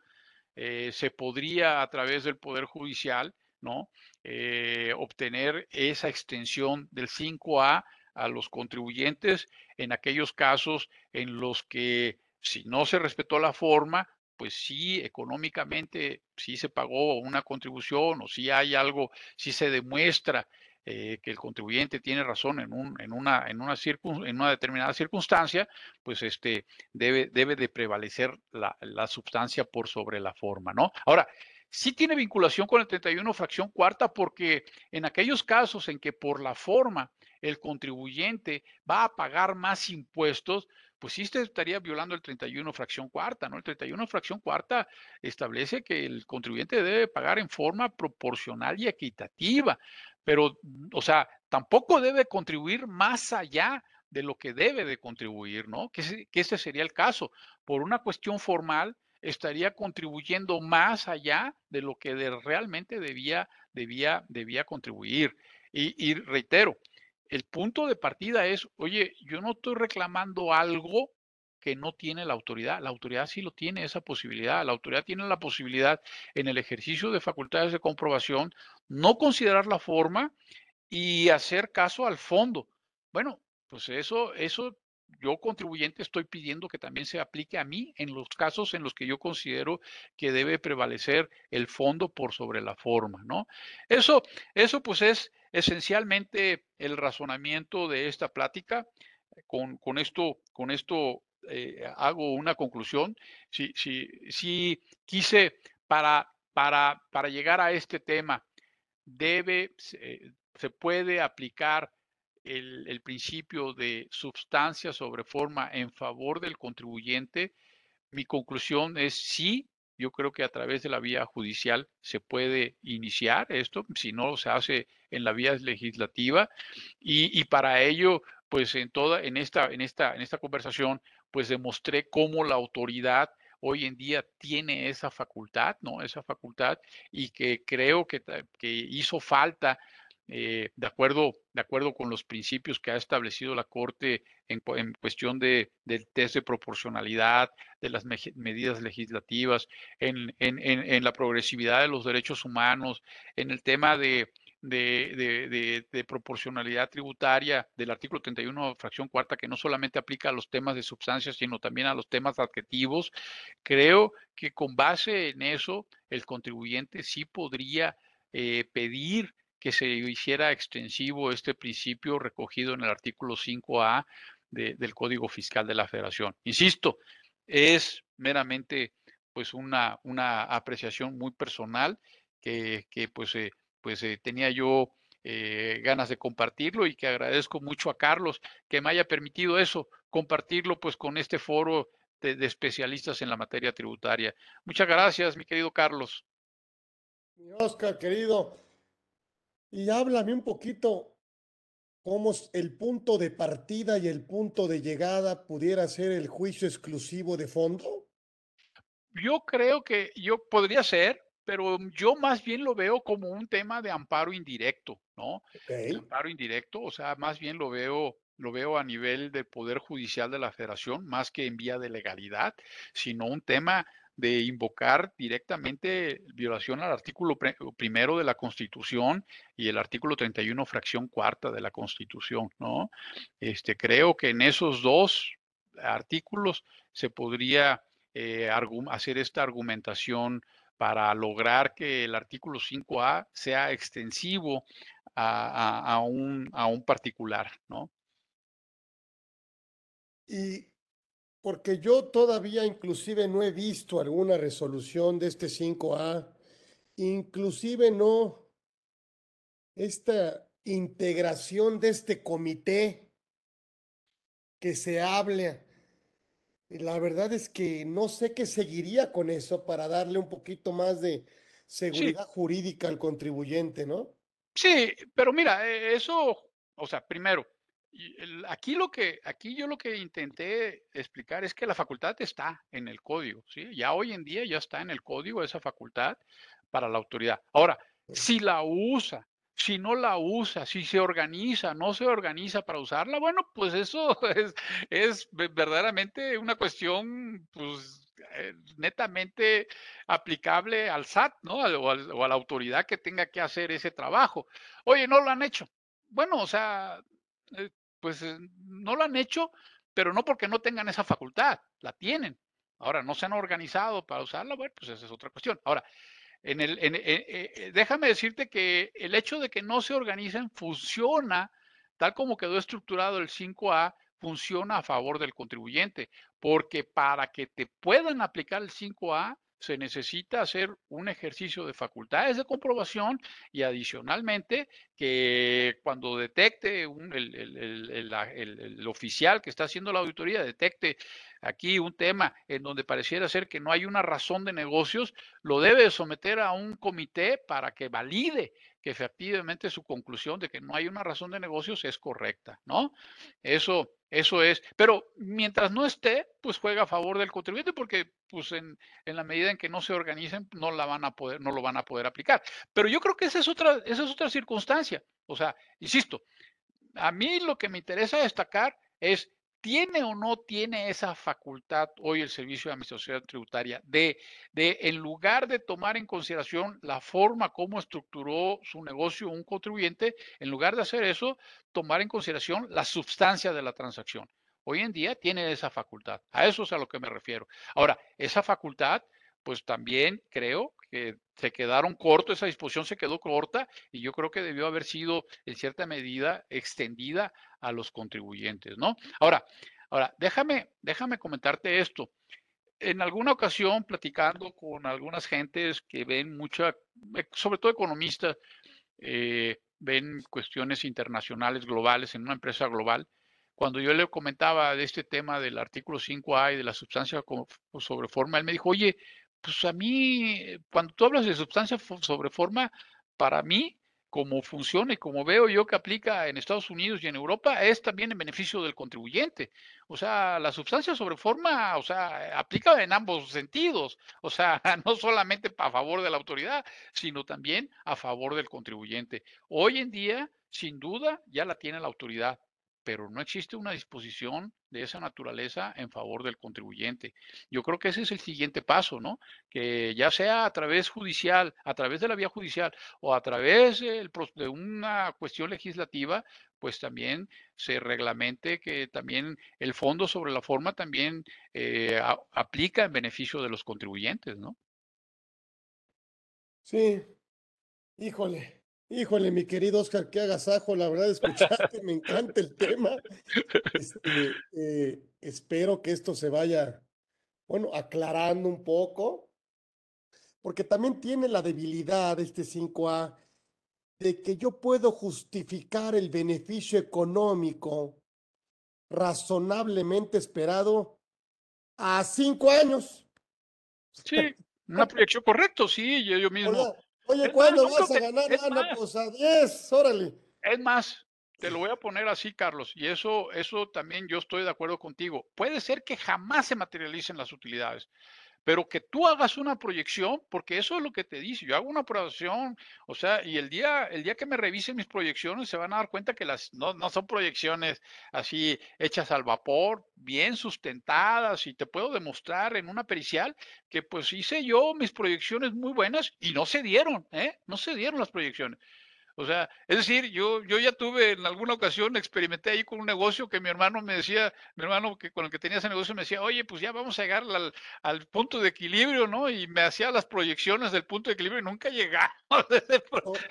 eh, se podría a través del Poder Judicial ¿no? Eh, obtener esa extensión del 5A a los contribuyentes en aquellos casos en los que si no se respetó la forma, pues sí, económicamente sí se pagó una contribución o si hay algo, si se demuestra eh, que el contribuyente tiene razón en, un, en, una, en, una en una determinada circunstancia, pues este, debe, debe de prevalecer la, la sustancia por sobre la forma, ¿no? Ahora, sí tiene vinculación con el 31 fracción cuarta porque en aquellos casos en que por la forma el contribuyente va a pagar más impuestos, pues sí estaría violando el 31 fracción cuarta, ¿no? El 31 fracción cuarta establece que el contribuyente debe pagar en forma proporcional y equitativa, pero, o sea, tampoco debe contribuir más allá de lo que debe de contribuir, ¿no? Que, que ese sería el caso. Por una cuestión formal, estaría contribuyendo más allá de lo que realmente debía, debía, debía contribuir. Y, reitero, el punto de partida es, oye, yo no estoy reclamando algo que no tiene la autoridad. La autoridad sí lo tiene, esa posibilidad. La autoridad tiene la posibilidad en el ejercicio de facultades de comprobación, no considerar la forma y hacer caso al fondo. Bueno, pues eso, eso yo contribuyente estoy pidiendo que también se aplique a mí en los casos en los que yo considero que debe prevalecer el fondo por sobre la forma, ¿no? Eso, eso pues es esencialmente el razonamiento de esta plática. Con, con esto, con esto eh, hago una conclusión. Si, si, si quise para, para, para llegar a este tema, debe, se puede aplicar el, principio de sustancia sobre forma en favor del contribuyente, mi conclusión es sí, yo creo que a través de la vía judicial se puede iniciar esto, si no se hace en la vía legislativa, y, para ello, pues en toda, en esta, en esta, en esta conversación, pues demostré cómo la autoridad hoy en día tiene esa facultad, ¿no? Esa facultad y que creo que, que hizo falta eh, de, acuerdo, de acuerdo con los principios que ha establecido la Corte en, cuestión de, del test de proporcionalidad, de las medidas legislativas, en, en, la progresividad de los derechos humanos, en el tema de, de, de, proporcionalidad tributaria del artículo 31, fracción cuarta, que no solamente aplica a los temas de sustancias, sino también a los temas adjetivos, creo que con base en eso, el contribuyente sí podría eh, pedir que se hiciera extensivo este principio recogido en el artículo 5A del Código Fiscal de la Federación. Insisto, es meramente pues una, una apreciación muy personal que, pues, eh, pues eh, tenía yo eh, ganas de compartirlo y que agradezco mucho a Carlos que me haya permitido eso, compartirlo pues con este foro de especialistas en la materia tributaria. Muchas gracias, mi querido Carlos. Oscar, querido, y háblame un poquito cómo el punto de partida y el punto de llegada pudiera ser el juicio exclusivo de fondo. Yo creo que yo podría ser, pero yo más bien lo veo como un tema de amparo indirecto, ¿no? Amparo indirecto, o sea, más bien lo veo lo veo a nivel del Poder Judicial de la Federación, más que en vía de legalidad, sino un tema de invocar directamente violación al artículo primero de la Constitución y el artículo 31, fracción cuarta de la Constitución, ¿no? Este, creo que en esos dos artículos se podría eh, hacer esta argumentación para lograr que el artículo 5A sea extensivo a, un, a un particular, ¿no? Y porque yo todavía inclusive no he visto alguna resolución de este 5A, inclusive no esta integración de este comité que se hable. La verdad es que no sé qué seguiría con eso para darle un poquito más de seguridad jurídica al contribuyente, ¿no? Sí, pero mira, e, eso, o sea, primero, aquí lo que, aquí yo lo que intenté explicar es que la facultad está en el código, ¿sí? Ya hoy en día ya está en el código esa facultad para la autoridad. Ahora, si la usa, si no la usa, si se organiza, no se organiza para usarla, bueno, pues eso es, es verdaderamente una cuestión, pues, eh, netamente aplicable al SAT, ¿no? O, o, a la autoridad que tenga que hacer ese trabajo. Oye, no lo han hecho. Bueno, o sea, eh, pues eh, no lo han hecho, pero no porque no tengan esa facultad, la tienen. Ahora, no se han organizado para usarla, bueno, pues esa es otra cuestión. Ahora, en el, en, eh, eh, déjame decirte que el hecho de que no se organicen funciona, tal como quedó estructurado el 5A, funciona a favor del contribuyente, porque para que te puedan aplicar el 5A, se necesita hacer un ejercicio de facultades de comprobación y adicionalmente que cuando detecte el, oficial que está haciendo la auditoría, detecte aquí un tema en donde pareciera ser que no hay una razón de negocios, lo debe someter a un comité para que valide que efectivamente su conclusión de que no hay una razón de negocios es correcta, ¿no? Eso, eso es. Pero mientras no esté, pues juega a favor del contribuyente porque pues en, en, la medida en que no se organicen, no la van a poder, no lo van a poder aplicar. Pero yo creo que esa es otra, esa es otra circunstancia. O sea, insisto, a mí lo que me interesa destacar es ¿Tiene o no tiene esa facultad hoy el Servicio de Administración Tributaria de, de, en lugar de tomar en consideración la forma como estructuró su negocio un contribuyente, en lugar de hacer eso, tomar en consideración la sustancia de la transacción? Hoy en día tiene esa facultad. A eso es a lo que me refiero. Ahora, esa facultad pues también creo que se quedaron cortos, esa disposición se quedó corta y yo creo que debió haber sido en cierta medida extendida a los contribuyentes, ¿no? Ahora, ahora déjame, déjame comentarte esto. En alguna ocasión, platicando con algunas gentes que ven mucha, eh, sobre todo economistas, eh, ven cuestiones internacionales, globales, en una empresa global, cuando yo le comentaba de este tema del artículo 5A y de la sustancia sobre forma, él me dijo, oye, pues a mí, cuando tú hablas de sustancia sobre forma, para mí, como funciona y como veo yo que aplica en Estados Unidos y en Europa, es también en beneficio del contribuyente. O sea, la sustancia sobre forma, o sea, aplica en ambos sentidos. O sea, no solamente a favor de la autoridad, sino también a favor del contribuyente. Hoy en día, sin duda, ya la tiene la autoridad pero no existe una disposición de esa naturaleza en favor del contribuyente. Yo creo que ese es el siguiente paso, ¿no? Que ya sea a través judicial, a través de la vía judicial o a través de una cuestión legislativa, pues también se reglamente que también el fondo sobre la forma también eh, aplica en beneficio de los contribuyentes, ¿no? Sí, híjole, Híjole, mi querido Oscar, qué agasajo, la verdad, escuchaste, me encanta el tema. Este, eh, espero que esto se vaya, bueno, aclarando un poco, porque también tiene la debilidad este 5A de que yo puedo justificar el beneficio económico razonablemente esperado a cinco años. Sí, una proyección correcto, sí, yo, yo mismo. Oye, ¿cuándo vas a ganar, Ana? Pues a 10, órale. Es más, te lo voy a poner así, Carlos, y eso, eso también yo estoy de acuerdo contigo. Puede ser que jamás se materialicen las utilidades, pero que tú hagas una proyección, porque eso es lo que te dice. Yo hago una proyección, o sea, y el día, el día que me revisen mis proyecciones se van a dar cuenta que las no, no son proyecciones así hechas al vapor, bien sustentadas, y te puedo demostrar en una pericial que pues hice yo mis proyecciones muy buenas y no se dieron, ¿eh? No se dieron las proyecciones. O sea, es decir, yo, yo ya tuve en alguna ocasión, experimenté ahí con un negocio que mi hermano me decía, mi hermano que con el que tenía ese negocio me decía, oye, pues ya vamos a llegar al, al punto de equilibrio, ¿no? Y me hacía las proyecciones del punto de equilibrio y nunca llegamos a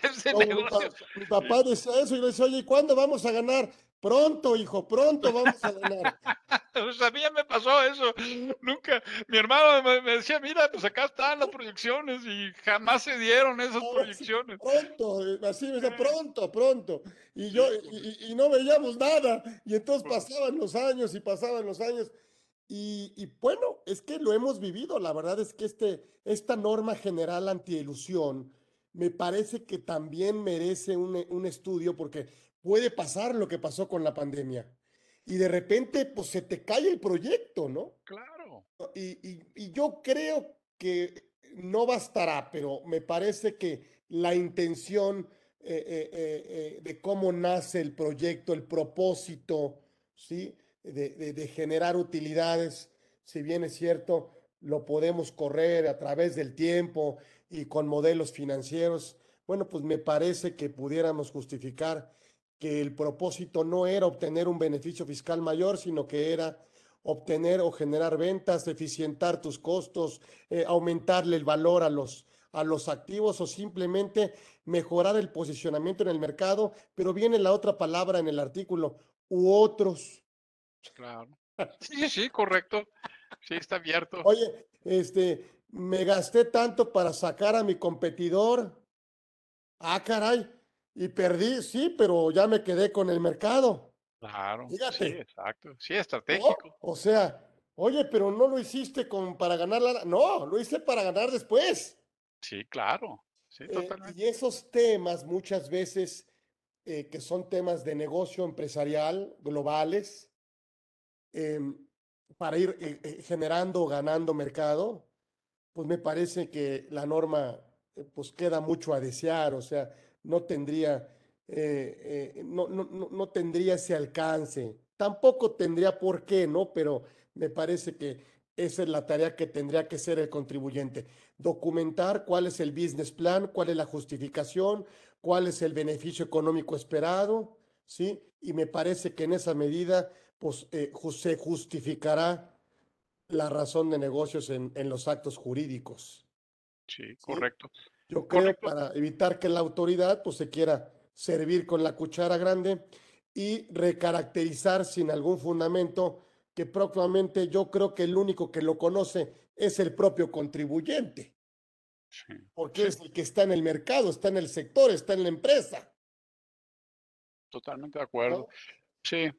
ese, negocio. Mi, papá decía eso y le decía, oye, ¿cuándo vamos a ganar? Pronto, hijo, pronto vamos a ganar. pues a mí ya me pasó eso. Nunca. Mi hermano me, decía, mira, pues acá están las proyecciones y jamás se dieron esas proyecciones. pronto, eh, así me decía, pronto, pronto. Y yo, y, no veíamos nada. Y entonces pasaban los años y pasaban los años. Y, y, bueno, es que lo hemos vivido. La verdad es que este, esta norma general antielusión me parece que también merece un, un estudio porque puede pasar lo que pasó con la pandemia. Y de repente, pues se te cae el proyecto, ¿no? Claro. Y, yo creo que no bastará, pero me parece que la intención eh, eh, eh, de cómo nace el proyecto, el propósito, ¿sí? de generar utilidades, si bien es cierto, lo podemos correr a través del tiempo y con modelos financieros, bueno, pues me parece que pudiéramos justificar que el propósito no era obtener un beneficio fiscal mayor, sino que era obtener o generar ventas, eficientar tus costos, eh, aumentarle el valor a los, a los activos o simplemente mejorar el posicionamiento en el mercado, pero viene la otra palabra en el artículo, u otros. Claro. Sí, sí, correcto. Sí, está abierto. Oye, este, me gasté tanto para sacar a mi competidor. Ah, caray, y perdí, sí, pero ya me quedé con el mercado. Claro, sí, Fíjate, exacto. Sí, ¿no? estratégico. O sea, oye, pero no lo hiciste con, para ganar la... No, lo hice para ganar después. Sí, claro. Sí, Eh, totalmente. y esos temas muchas veces eh, que son temas de negocio empresarial globales, em, para ir eh, eh, generando o ganando mercado, pues me parece que la norma eh, pues queda mucho a desear, o sea, no tendría, eh, eh, no, no, no, no tendría ese alcance. Tampoco tendría por qué, ¿no? Pero me parece que esa es la tarea que tendría que ser el contribuyente. Documentar cuál es el business plan, cuál es la justificación, cuál es el beneficio económico esperado, ¿sí? Y me parece que en esa medida, pues, eh, se justificará la razón de negocios en, en los actos jurídicos. Sí, ¿sí? Yo creo Correcto. para evitar que la autoridad pues, se quiera servir con la cuchara grande y recaracterizar sin algún fundamento que propiamente yo creo que el único que lo conoce es el propio contribuyente, Sí, porque sí, es el que está en el mercado, está en el sector, está en la empresa, totalmente de acuerdo. ¿no? Sí,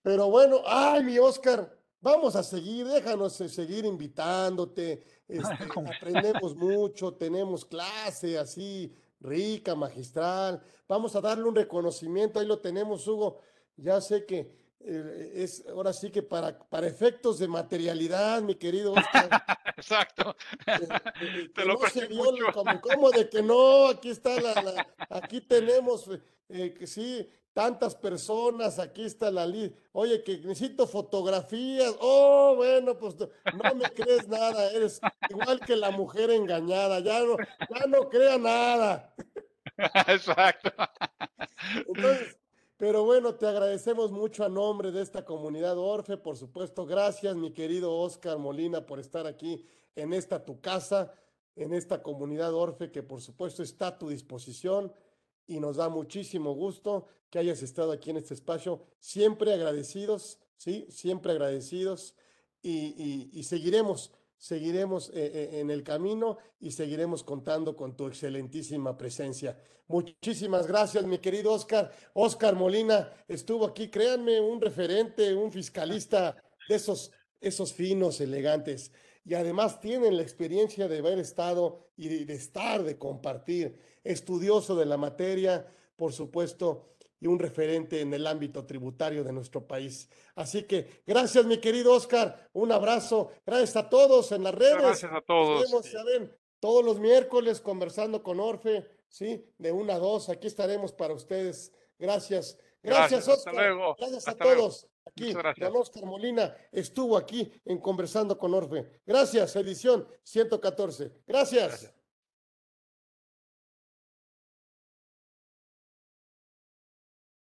Pero bueno, ay, mi Oscar, vamos a seguir, déjanos eh, seguir invitándote. Este, aprendemos mucho, tenemos clase así rica, magistral. Vamos a darle un reconocimiento, ahí lo tenemos, Hugo. Ya sé que eh, es ahora sí que para, para efectos de materialidad, mi querido Oscar, exacto. eh, eh, Te lo no se aprecio vio mucho. como, como de que no, aquí está la, la- aquí tenemos que sí, tantas personas, aquí está la lista. Oye, que necesito fotografías. Oh, bueno, pues no, me crees nada, eres igual que la mujer engañada, ya no, ya no crea nada. Exacto. Entonces, pero bueno, te agradecemos mucho a nombre de esta comunidad Orfe, por supuesto. Gracias, mi querido Oscar Molina, por estar aquí en esta tu casa, en esta comunidad Orfe, que por supuesto está a tu disposición y nos da muchísimo gusto que hayas estado aquí en este espacio. Siempre agradecidos, ¿sí? Siempre agradecidos y, y- seguiremos, seguiremos eh, eh, en el camino y seguiremos contando con tu excelentísima presencia. Muchísimas gracias, mi querido Oscar. Oscar Molina estuvo aquí, créanme, un referente, un fiscalista de esos, esos finos, elegantes. Y además tienen la experiencia de haber estado y de estar, de compartir, estudioso de la materia, por supuesto, y un referente en el ámbito tributario de nuestro país. Así que gracias, mi querido Oscar. Un abrazo. Gracias a todos en las redes. Gracias a Nos todos. vemos, ya ven, todos los miércoles conversando con Orfe, ¿sí? De una a dos, aquí estaremos para ustedes. Gracias. Gracias, Gracias, hasta Oscar. luego, Gracias a hasta luego. todos. Aquí, don Oscar Molina estuvo aquí en Conversando con Orfe. Gracias, edición 114. Gracias. Gracias.